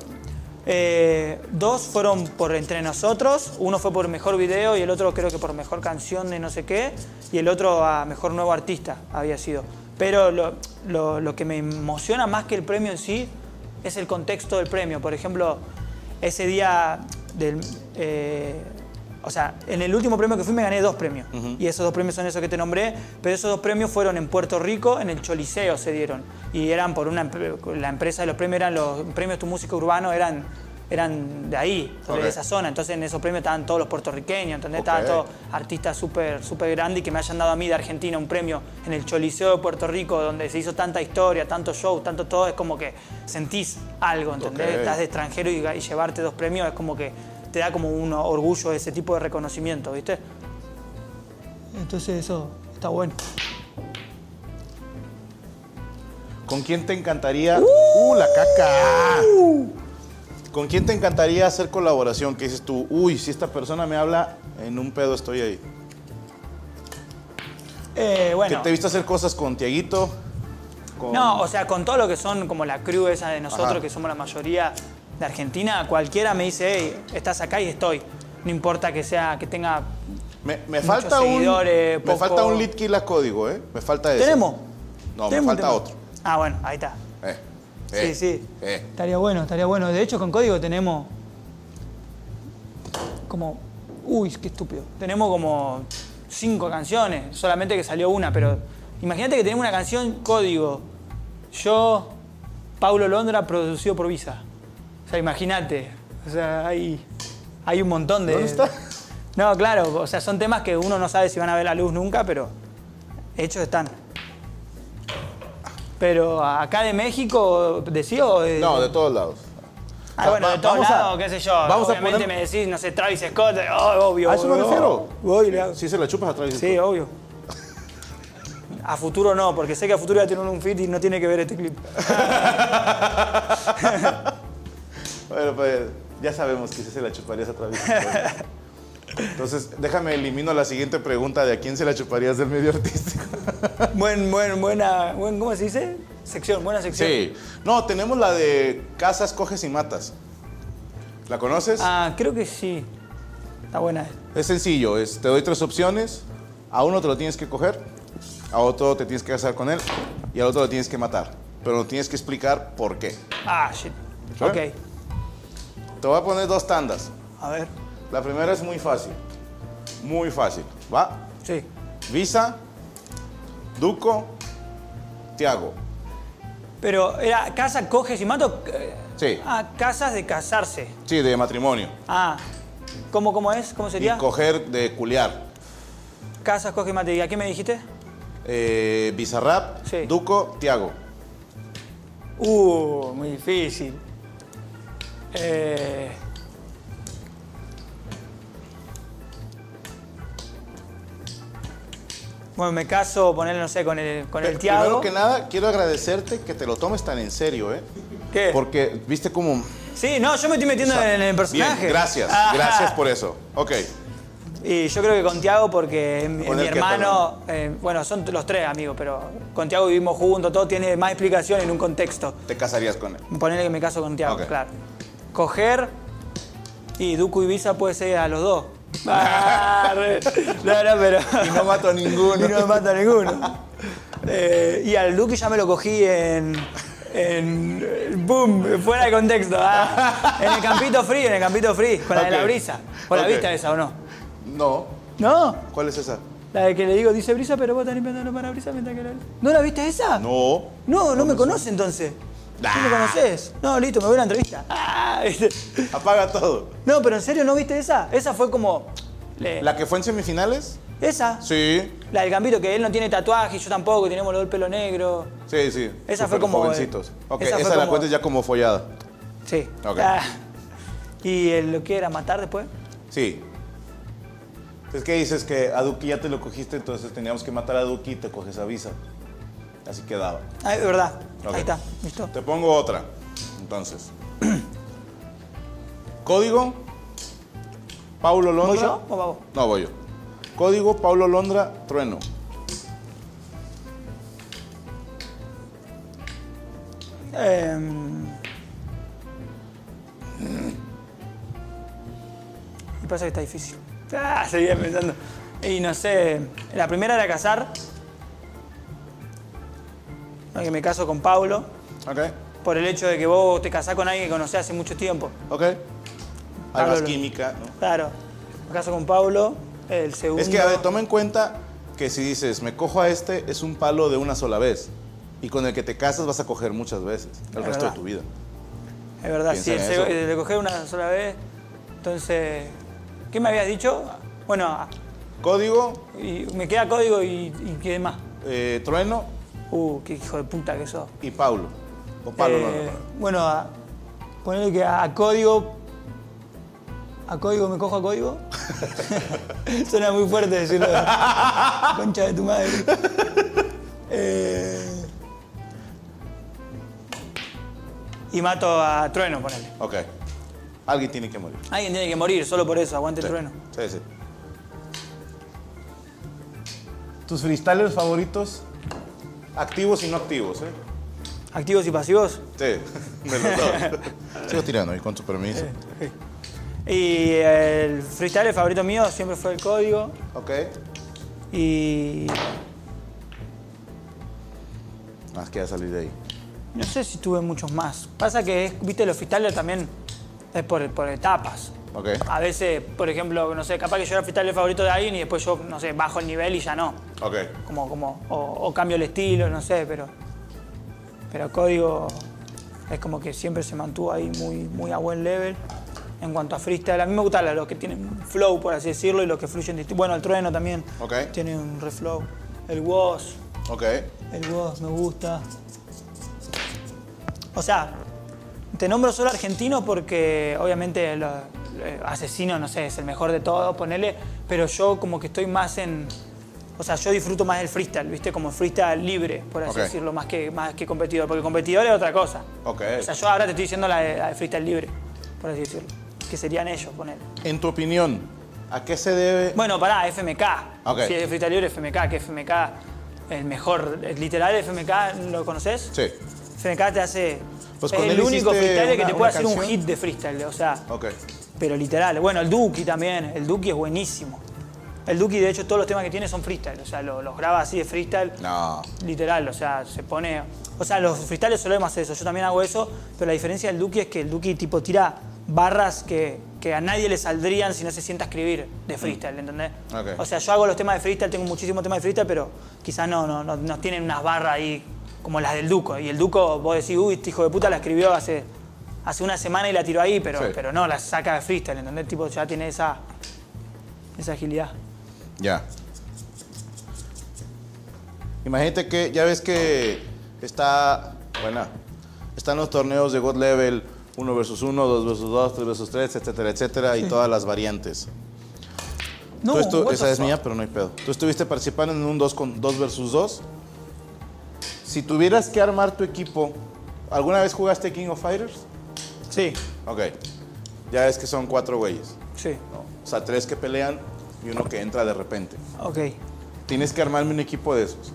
Eh, dos fueron por Entre Nosotros, uno fue por Mejor Video y el otro creo que por Mejor Canción de no sé qué, y el otro a Mejor Nuevo Artista había sido. Pero lo, que me emociona más que el premio en sí es el contexto del premio. Por ejemplo, ese día del... eh, o sea, en el último premio que fui me gané dos premios. Y esos dos premios son esos que te nombré. Pero esos dos premios fueron en Puerto Rico, en el Choliseo se dieron. Y eran por una... La empresa de los premios eran los premios Tu Música Urbano, eran, eran de ahí, Ok. de esa zona. Entonces en esos premios estaban todos los puertorriqueños, ¿entendés? Estaban todos artistas súper súper grandes y que me hayan dado a mí de Argentina un premio en el Choliseo de Puerto Rico, donde se hizo tanta historia, tanto show, tanto todo. Es como que sentís algo, ¿entendés? Estás de extranjero y, y llevarte dos premios es como que te da como un orgullo ese tipo de reconocimiento, ¿viste? Entonces eso está bueno. ¿Con quién te encantaría? ¡Uh, la caca! ¿Con quién te encantaría hacer colaboración? Que dices tú, uy, si esta persona me habla, en un pedo estoy ahí. Eh, bueno. Que te he visto hacer cosas con Tiaguito. Con... No, o sea, con todo lo que son como la crew esa de nosotros, Ajá. que somos la mayoría de Argentina, cualquiera me dice, hey, estás acá y estoy. No importa que sea, que tenga. me, me muchos falta un. seguidores, Me poco- falta un lead kill a código, ¿eh? Me falta ese. ¿Tenemos? No, me ¿Tenemos un falta otro. Ah, bueno, ahí está. Eh, Sí, eh, sí. eh. Estaría bueno, estaría bueno. De hecho, con código tenemos. Como. Uy, qué estúpido. Tenemos como cinco canciones, solamente que salió una, pero. Imagínate que tenemos una canción código. Yo, Paulo Londra, producido por Visa. O sea, imagínate. O sea, hay, hay un montón de. ¿Dónde está? No, claro, o sea, son temas que uno no sabe si van a ver la luz nunca, pero hechos están. Pero acá de México, ¿decía o de- No, de todos lados. Ah, bueno, de todos a- lados, qué sé yo. vamos a Obviamente poner- me decís, no sé, Travis Scott, oh, obvio. A eso me obvio. refiero. Hago. Si se la chupas atrás. Sí, obvio. A futuro no, porque sé que a futuro va a tener un fit y no tiene que ver este clip. Bueno, pues ya sabemos que se la chuparías a Travis Scott. Entonces, déjame elimino la siguiente pregunta de a quién se la chuparías del medio artístico. Buen, buen, buena, buen, ¿cómo se dice? Sección, buena sección. Sí. No, tenemos la de casas, coges y matas. ¿La conoces? Ah, creo que sí. Está buena. Es sencillo, es, te doy tres opciones. A uno te lo tienes que coger, a otro te tienes que casar con él y al otro lo tienes que matar. Pero tienes que explicar por qué. Ah, shit. ¿Sí? Ok. Te voy a poner dos tandas. A ver. La primera es muy fácil. Muy fácil. ¿Va? Sí. Visa, Duco, Tiago. Pero era casa, coges y mato. eh, Sí. Ah, casas de casarse. Sí, de matrimonio. Ah. ¿Cómo, cómo es? ¿Cómo sería? Y coger de culiar. Casas, coges y mato. ¿Y a qué me dijiste? Eh, Bizarrap, Sí. Duco, Tiago. Uh, muy difícil. Eh, Bueno, me caso, ponerle, no sé, con el, con el Tiago. Primero que nada, quiero agradecerte que te lo tomes tan en serio, ¿eh? ¿Qué? Porque viste como... Sí, no, yo me estoy metiendo en el personaje. Bien, gracias, Ah. gracias por eso. Ok. Y yo creo que con Tiago, porque es mi, es ¿Con mi el qué, hermano, eh, bueno, son los tres amigos, pero con Tiago vivimos juntos, todo tiene más explicación en un contexto. Te casarías con él. Ponerle que me caso con Tiago, claro. Coger y Duku y Visa puede ser a los dos. Ah, re- no, no, pero. Y no mato a ninguno. y no me mata a ninguno. Eh, y al Duki ya me lo cogí en. En. ¡Boom! Fuera de contexto. ah. En el campito free, en el campito free, con la de la Ok. brisa. ¿Vos la Ok. viste esa o no? No. ¿No? ¿Cuál es esa? La de que le digo, dice brisa, pero vos estás limpiando la parabrisa mientras que la. ¿No la viste esa? No. No, no me conoce entonces. ¿No me conoces? No, listo, me voy a la entrevista. Ah, ¿viste? Apaga todo. No, pero en serio, ¿no viste esa? Esa fue como. le- ¿La que fue en semifinales? Esa. Sí. La del Gambito, que él no tiene tatuaje y yo tampoco, tenemos los del pelo negro. Sí, sí. Esa fue como, Jovencitos. eh, Ok, esa esa, fue la como- cuentes ya como follada. Sí. Ok. Ah. ¿Y el- lo que era matar después? Sí. Es que dices que a Duki ya te lo cogiste, entonces teníamos que matar a Duki y te coges a Visa. Así quedaba. Es verdad. Ahí está, listo. Te pongo otra. Entonces. Código. Paulo Londra. ¿Voy yo o vamos? No, voy yo. Código Paulo Londra Trueno. Em. Me pasa que está difícil. Ah, seguía pensando. Y no sé, la primera era casar. Que me caso con Paulo. Ok. Por el hecho de que vos te casás con alguien que conocés hace mucho tiempo. Ok. Hay Pablo más química, ¿no? Claro. Me caso con Paulo. El segundo. Es que, a ver, toma en cuenta que si dices, me cojo a este, es un palo de una sola vez. Y con el que te casas vas a coger muchas veces, el Es resto verdad. de tu vida. Es verdad, Piensa sí, el seg- de coger una sola vez. Entonces, ¿qué me habías dicho? Bueno, Código, y me queda código y, y qué más. eh, Trueno Uh, qué hijo de puta que sos. y Paulo. O Pablo, no, no, Eh, no. Bueno, a, ponerle que a, a código. ¿A código me cojo a código? Suena muy fuerte decirlo. Concha de tu madre. Eh, y mato a Trueno, ponele. Ok. Alguien tiene que morir. Alguien tiene que morir solo por eso, aguante Sí. el trueno. Sí, sí. ¿Tus freestylers favoritos? Activos y no activos, ¿eh? Activos y pasivos. Sí, de los dos. Sigo tirando ahí con tu permiso. Y el freestyle favorito mío siempre fue el código. Ok. Y Más que ya salir de ahí. no sé si tuve muchos más. Pasa que, es, viste, los freestylers también es por, por etapas. A veces, por ejemplo, no sé, capaz que yo era el freestyler favorito de alguien y después yo, no sé, bajo el nivel y ya no. Ok. Como, como, o, o cambio el estilo, no sé, pero. Pero código es como que siempre se mantuvo ahí muy, muy a buen level. En cuanto a freestyle, a mí me gustan los que tienen flow, por así decirlo, y los que fluyen distinto. Bueno, el trueno también tiene un reflow. El Woz, Ok. el Woz me gusta. O sea, te nombro solo argentino porque obviamente lo- eh, Asesino, no sé, es el mejor de todos, ponele, pero yo como que estoy más en... O sea, yo disfruto más del freestyle, ¿viste? Como freestyle libre, por así Ok. decirlo, más que, más que competidor, porque competidor es otra cosa. Ok. O sea, yo ahora te estoy diciendo la de, la de freestyle libre, por así decirlo. Que serían ellos, ponele. En tu opinión, ¿a qué se debe? Bueno, pará, FMK. Ok. Si es freestyle libre, FMK, que FMK, el mejor, el literal FMK, ¿lo conoces? Sí. FMK te hace. Pues es el único hiciste freestyler que una- te una puede hacer un canción. hit de freestyle, o sea, Ok. Pero literal. Bueno, el Duki también, el Duki es buenísimo. El Duki, de hecho, todos los temas que tiene son freestyle, o sea, lo- los graba así de freestyle. No. Literal, o sea, se pone. O sea, los freestyles solemos hacer eso, yo también hago eso, pero la diferencia del Duki es que el Duki tipo tira barras que, que a nadie le saldrían si no se sienta a escribir de freestyle, ¿entendés? O sea, yo hago los temas de freestyle, tengo muchísimos temas de freestyle, pero quizás no, no, no, no tienen unas barras ahí como las del Duco. Y el Duco, vos decís, uy, este hijo de puta la escribió hace, hace una semana y la tiró ahí, pero, Sí. pero no, la saca de freestyle, ¿entendés? Tipo, ya tiene esa, esa agilidad. Ya. Imagínate que ya ves que está, bueno, están los torneos de God Level 1 versus 1, 2 versus 2, 3 versus 3, etcétera, etcétera, y todas las variantes. No, esa es fuck? mía, pero no hay pedo. Tú estuviste participando en un 2 con 2 versus 2. Si tuvieras que armar tu equipo, ¿alguna vez jugaste King of Fighters? Sí, Ok. Ya ves que son cuatro güeyes. sí. O sea, tres que pelean y uno que entra de repente. Ok. Tienes que armarme un equipo de esos.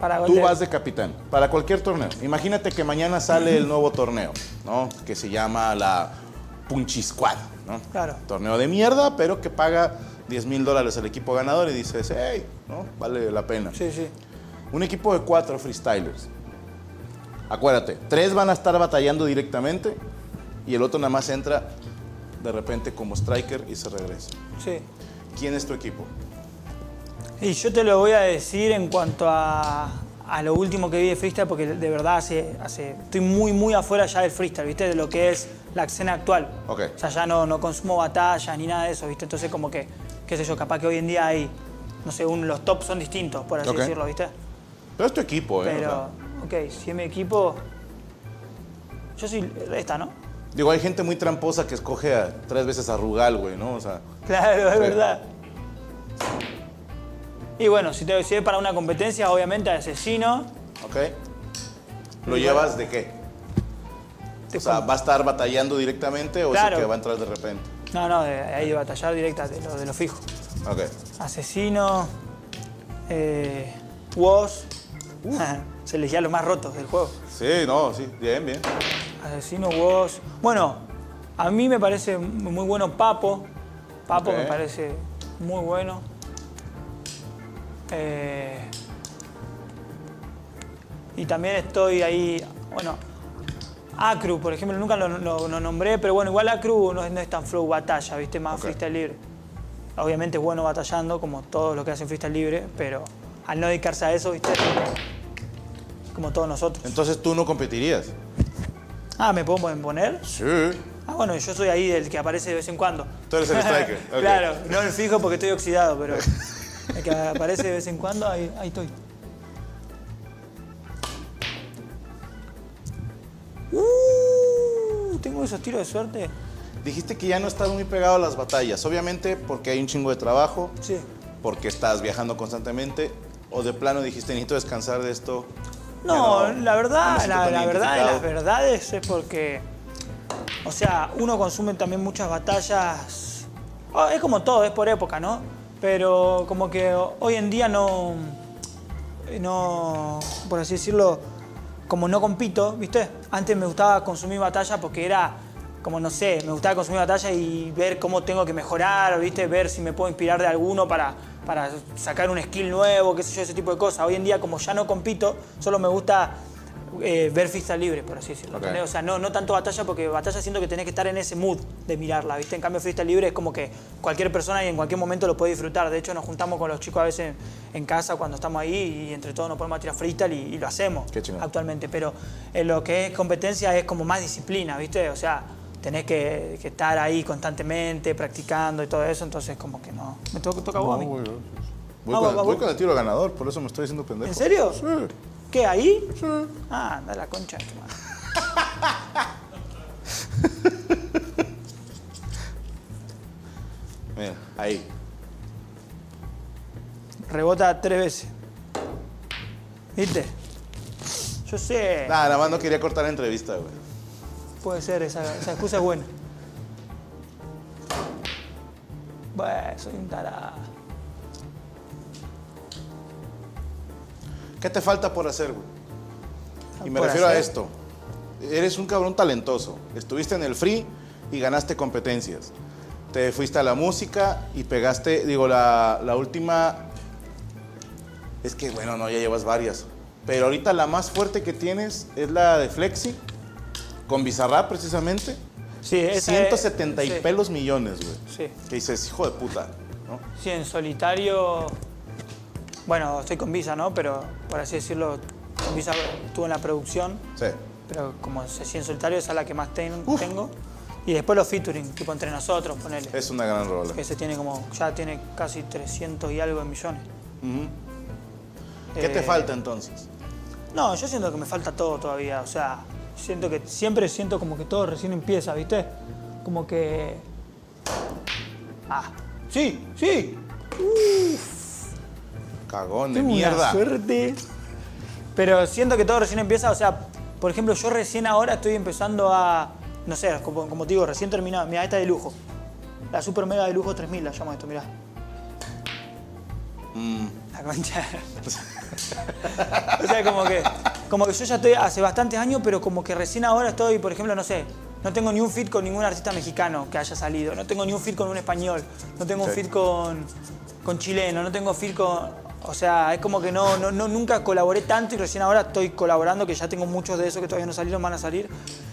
Para Tú vas de capitán para cualquier torneo. Imagínate que mañana sale el nuevo torneo, ¿no? Que se llama la Punchy Squad, ¿no? Claro. Torneo de mierda, pero que paga 10 mil dólares al equipo ganador y dices, hey, ¿no? Vale la pena. Sí, sí. Un equipo de cuatro freestylers. Acuérdate, tres van a estar batallando directamente y el otro nada más entra de repente como striker y se regresa. Sí. ¿Quién es tu equipo? Y yo te lo voy a decir en cuanto a, a lo último que vi de freestyle, porque de verdad hace, hace, estoy muy, muy afuera ya del freestyle, ¿viste? De lo que es la escena actual. Ok. O sea, ya no, no consumo batallas ni nada de eso, ¿viste? Entonces, como que, qué sé yo, capaz que hoy en día hay, no sé, un- los tops son distintos, por así decirlo, ¿viste? Pero es tu equipo, ¿eh? O Pero, sea, ok, si es mi equipo. Yo soy esta, ¿no? Digo, hay gente muy tramposa que escoge a- tres veces a Rugal, güey, ¿no? O sea, Claro, es Sí. verdad. Y bueno, si te si es para una competencia, obviamente asesino. ¿ok? ¿Lo llevas de qué? te O sea, ¿va a estar batallando directamente o Claro. es el que va a entrar de repente? No, no, de ahí de batallar directa, de lo, de lo fijo. Ok. Asesino, eh, Woz. Se elegía los más rotos del juego. Sí, no, sí, bien, bien. Asesino, Woz. Bueno, a mí me parece muy bueno Papo. Papo me parece muy bueno. Eh, y también estoy ahí, bueno, Acru, por ejemplo, nunca lo, lo- lo nombré, pero bueno, igual Acru no es, no es tan flow batalla, ¿viste? Más Ok. freestyle libre. Obviamente es bueno batallando, como todos los que hacen freestyle libre, pero al no dedicarse a eso, ¿viste? Como todos nosotros. Entonces tú no competirías. Ah, ¿me puedo poner? Sí. Ah, bueno, yo soy ahí el que aparece de vez en cuando. Tú eres el striker, ok. claro, no el fijo porque estoy oxidado, pero el que aparece de vez en cuando, ahí, ahí estoy. Uh, tengo esos tiros de suerte. Dijiste que ya no estás muy pegado a las batallas. Obviamente porque hay un chingo de trabajo, Sí. porque estás viajando constantemente, o de plano dijiste necesito descansar de esto. No, la verdad, la, la verdad de las verdades es porque, o sea, uno consume también muchas batallas. Es como todo, es por época, ¿no? Pero como que hoy en día no, no, por así decirlo, como no compito, ¿viste? Antes me gustaba consumir batalla porque era, como no sé, me gustaba consumir batalla y ver cómo tengo que mejorar, ¿viste? Ver si me puedo inspirar de alguno para, para sacar un skill nuevo, qué sé yo, ese tipo de cosas. Hoy en día, como ya no compito, solo me gusta eh, ver freestyle libre, por así decirlo. O sea, no, no tanto batalla porque batalla siento que tenés que estar en ese mood de mirarla, ¿viste? En cambio, freestyle libre es como que cualquier persona y en cualquier momento lo puede disfrutar. De hecho, nos juntamos con los chicos a veces en casa cuando estamos ahí y entre todos nos ponemos a tirar freestyle y, y lo hacemos Qué actualmente. Pero en lo que es competencia es como más disciplina, ¿viste? O sea, tenés que, que estar ahí constantemente practicando y todo eso, entonces como que no. Me toca, toca a vos a mí. No, Voy, Ah, con, voy con el tiro ganador, por eso me estoy haciendo pendejo. ¿En serio? Sí. ¿Qué, ahí? Ah, anda la concha. Mira, ahí. Rebota tres veces. ¿Viste? Yo sé. Nada, nada más no quería cortar la entrevista, güey. Puede ser, esa, esa excusa es buena. Bueno, soy un tarado. ¿Qué te falta por hacer, güey? Y me refiero a esto. Eres un cabrón talentoso. Estuviste en el free y ganaste competencias. Te fuiste a la música y pegaste, digo, la, la última... Es que, bueno, no, ya llevas varias. Pero ahorita la más fuerte que tienes es la de Flexi, con Bizarrap precisamente. Sí, esa es- 170 y sí, pelos millones, güey. Sí. Que dices, hijo de puta, ¿no? Sí, en solitario. Bueno, estoy con Visa, ¿no? Pero por así decirlo, con Visa estuve en la producción. Sí. Pero como si en solitario, esa es la que más ten- tengo. Y después los featuring, tipo entre nosotros, ponele. Es una gran rola. Que se tiene como, ya tiene casi 300 y algo de millones. ¿Qué te Eh, falta entonces? No, yo siento que me falta todo todavía. O sea, siento que siempre siento como que todo recién empieza, ¿viste? Como que. Ah, sí, sí. Cagón de Tengo mierda. una suerte. Pero siento que todo recién empieza, o sea, por ejemplo, yo recién ahora estoy empezando a. No sé, como, como te digo, recién terminado. Mira, esta de lujo. La super mega de lujo 3000 la llamo esto, mirá. La concha. o sea, como que, como que yo ya estoy hace bastantes años, pero como que recién ahora estoy, por ejemplo, no sé, no tengo ni un fit con ningún artista mexicano que haya salido, no tengo ni un fit con un español, no tengo un fit con, con chileno, no tengo fit con... O sea, es como que no, no, no- nunca colaboré tanto y recién ahora estoy colaborando, que ya tengo muchos de esos que todavía no salieron, van a salir.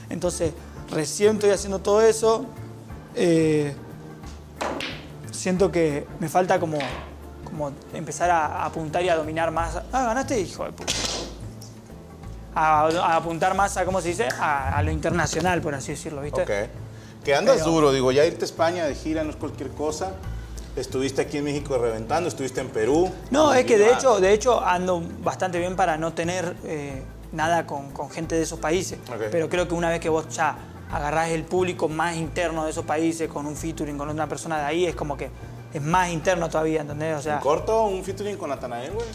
Entonces, recién estoy haciendo todo eso. Eh, siento que me falta como, como empezar a, apuntar y a dominar más. Ah, ganaste, hijo de puta. A, a apuntar más a, ¿cómo se dice? A, a lo internacional, por así decirlo, ¿viste? Ok. Que andas Pero- duro, digo, ya irte a España de gira no es cualquier cosa. Estuviste aquí en México reventando, estuviste en Perú. No, es que de hecho, de hecho ando bastante bien para no tener eh, nada con, con gente de esos países. Ok. Pero creo que una vez que vos ya agarrás el público más interno de esos países con un featuring con una persona de ahí, es como que es más interno todavía, ¿entendés? O sea, corto, un featuring con Natanael, güey.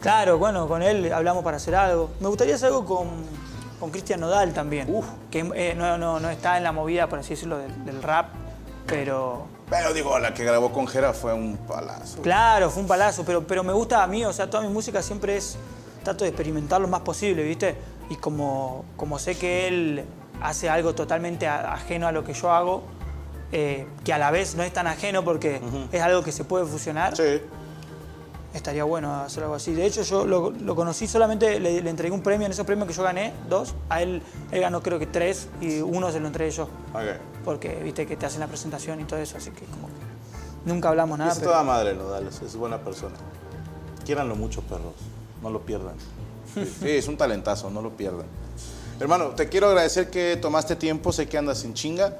Claro, bueno, con él hablamos para hacer algo. Me gustaría hacer algo con, con Cristian Nodal también. Uf. Que eh, no, no, no está en la movida, por así decirlo, del, del rap, pero Pero digo, la que grabó con Jera fue un palazo. claro, fue un palazo. Pero, pero me gusta a mí, o sea, toda mi música siempre es. Trato de experimentar lo más posible, ¿viste? Y como, como sé que él hace algo totalmente ajeno a lo que yo hago, eh, que a la vez no es tan ajeno porque es algo que se puede fusionar. Sí. Estaría bueno hacer algo así. De hecho, yo lo, lo conocí solamente, le, le entregué un premio, en esos premios que yo gané, dos. A él, él ganó creo que tres y uno se lo entregué yo. Ok. Porque viste que te hacen la presentación y todo eso, así que como que nunca hablamos nada. es pero- toda madre, Nodales, es buena persona. Quiéranlo mucho, perros. No lo pierdan. Sí, sí, es un talentazo, no lo pierdan. Hermano, te quiero agradecer que tomaste tiempo, sé que andas sin chinga,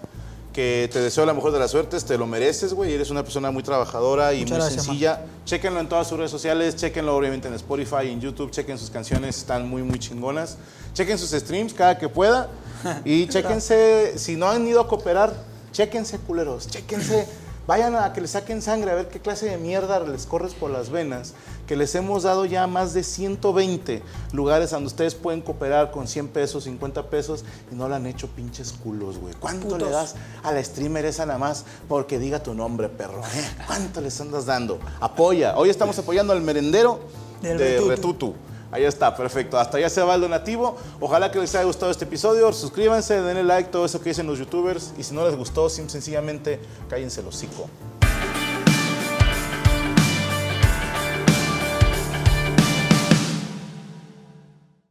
que te deseo la mejor de las suertes, te lo mereces, güey, eres una persona muy trabajadora y Muchas muy gracias, sencilla. Chéquenlo en todas sus redes sociales, chéquenlo obviamente en Spotify, en YouTube, chequen sus canciones, están muy, muy chingonas. Chequen sus streams cada que pueda y chéquense, si no han ido a cooperar, chéquense, culeros, chéquense. Vayan a que le saquen sangre, a ver qué clase de mierda les corres por las venas. Que les hemos dado ya más de 120 lugares donde ustedes pueden cooperar con 100 pesos, 50 pesos y no le han hecho pinches culos, güey. ¿Cuánto Putos. le das a la streamer esa nada más porque diga tu nombre, perro? eh? ¿Cuánto les andas dando? Apoya. Hoy estamos apoyando al merendero Del de Retutu. Retutu. Ahí está, perfecto. Hasta allá se va el donativo. Ojalá que les haya gustado este episodio. Suscríbanse, denle like, todo eso que dicen los youtubers. Y si no les gustó, sencillamente cállense el hocico.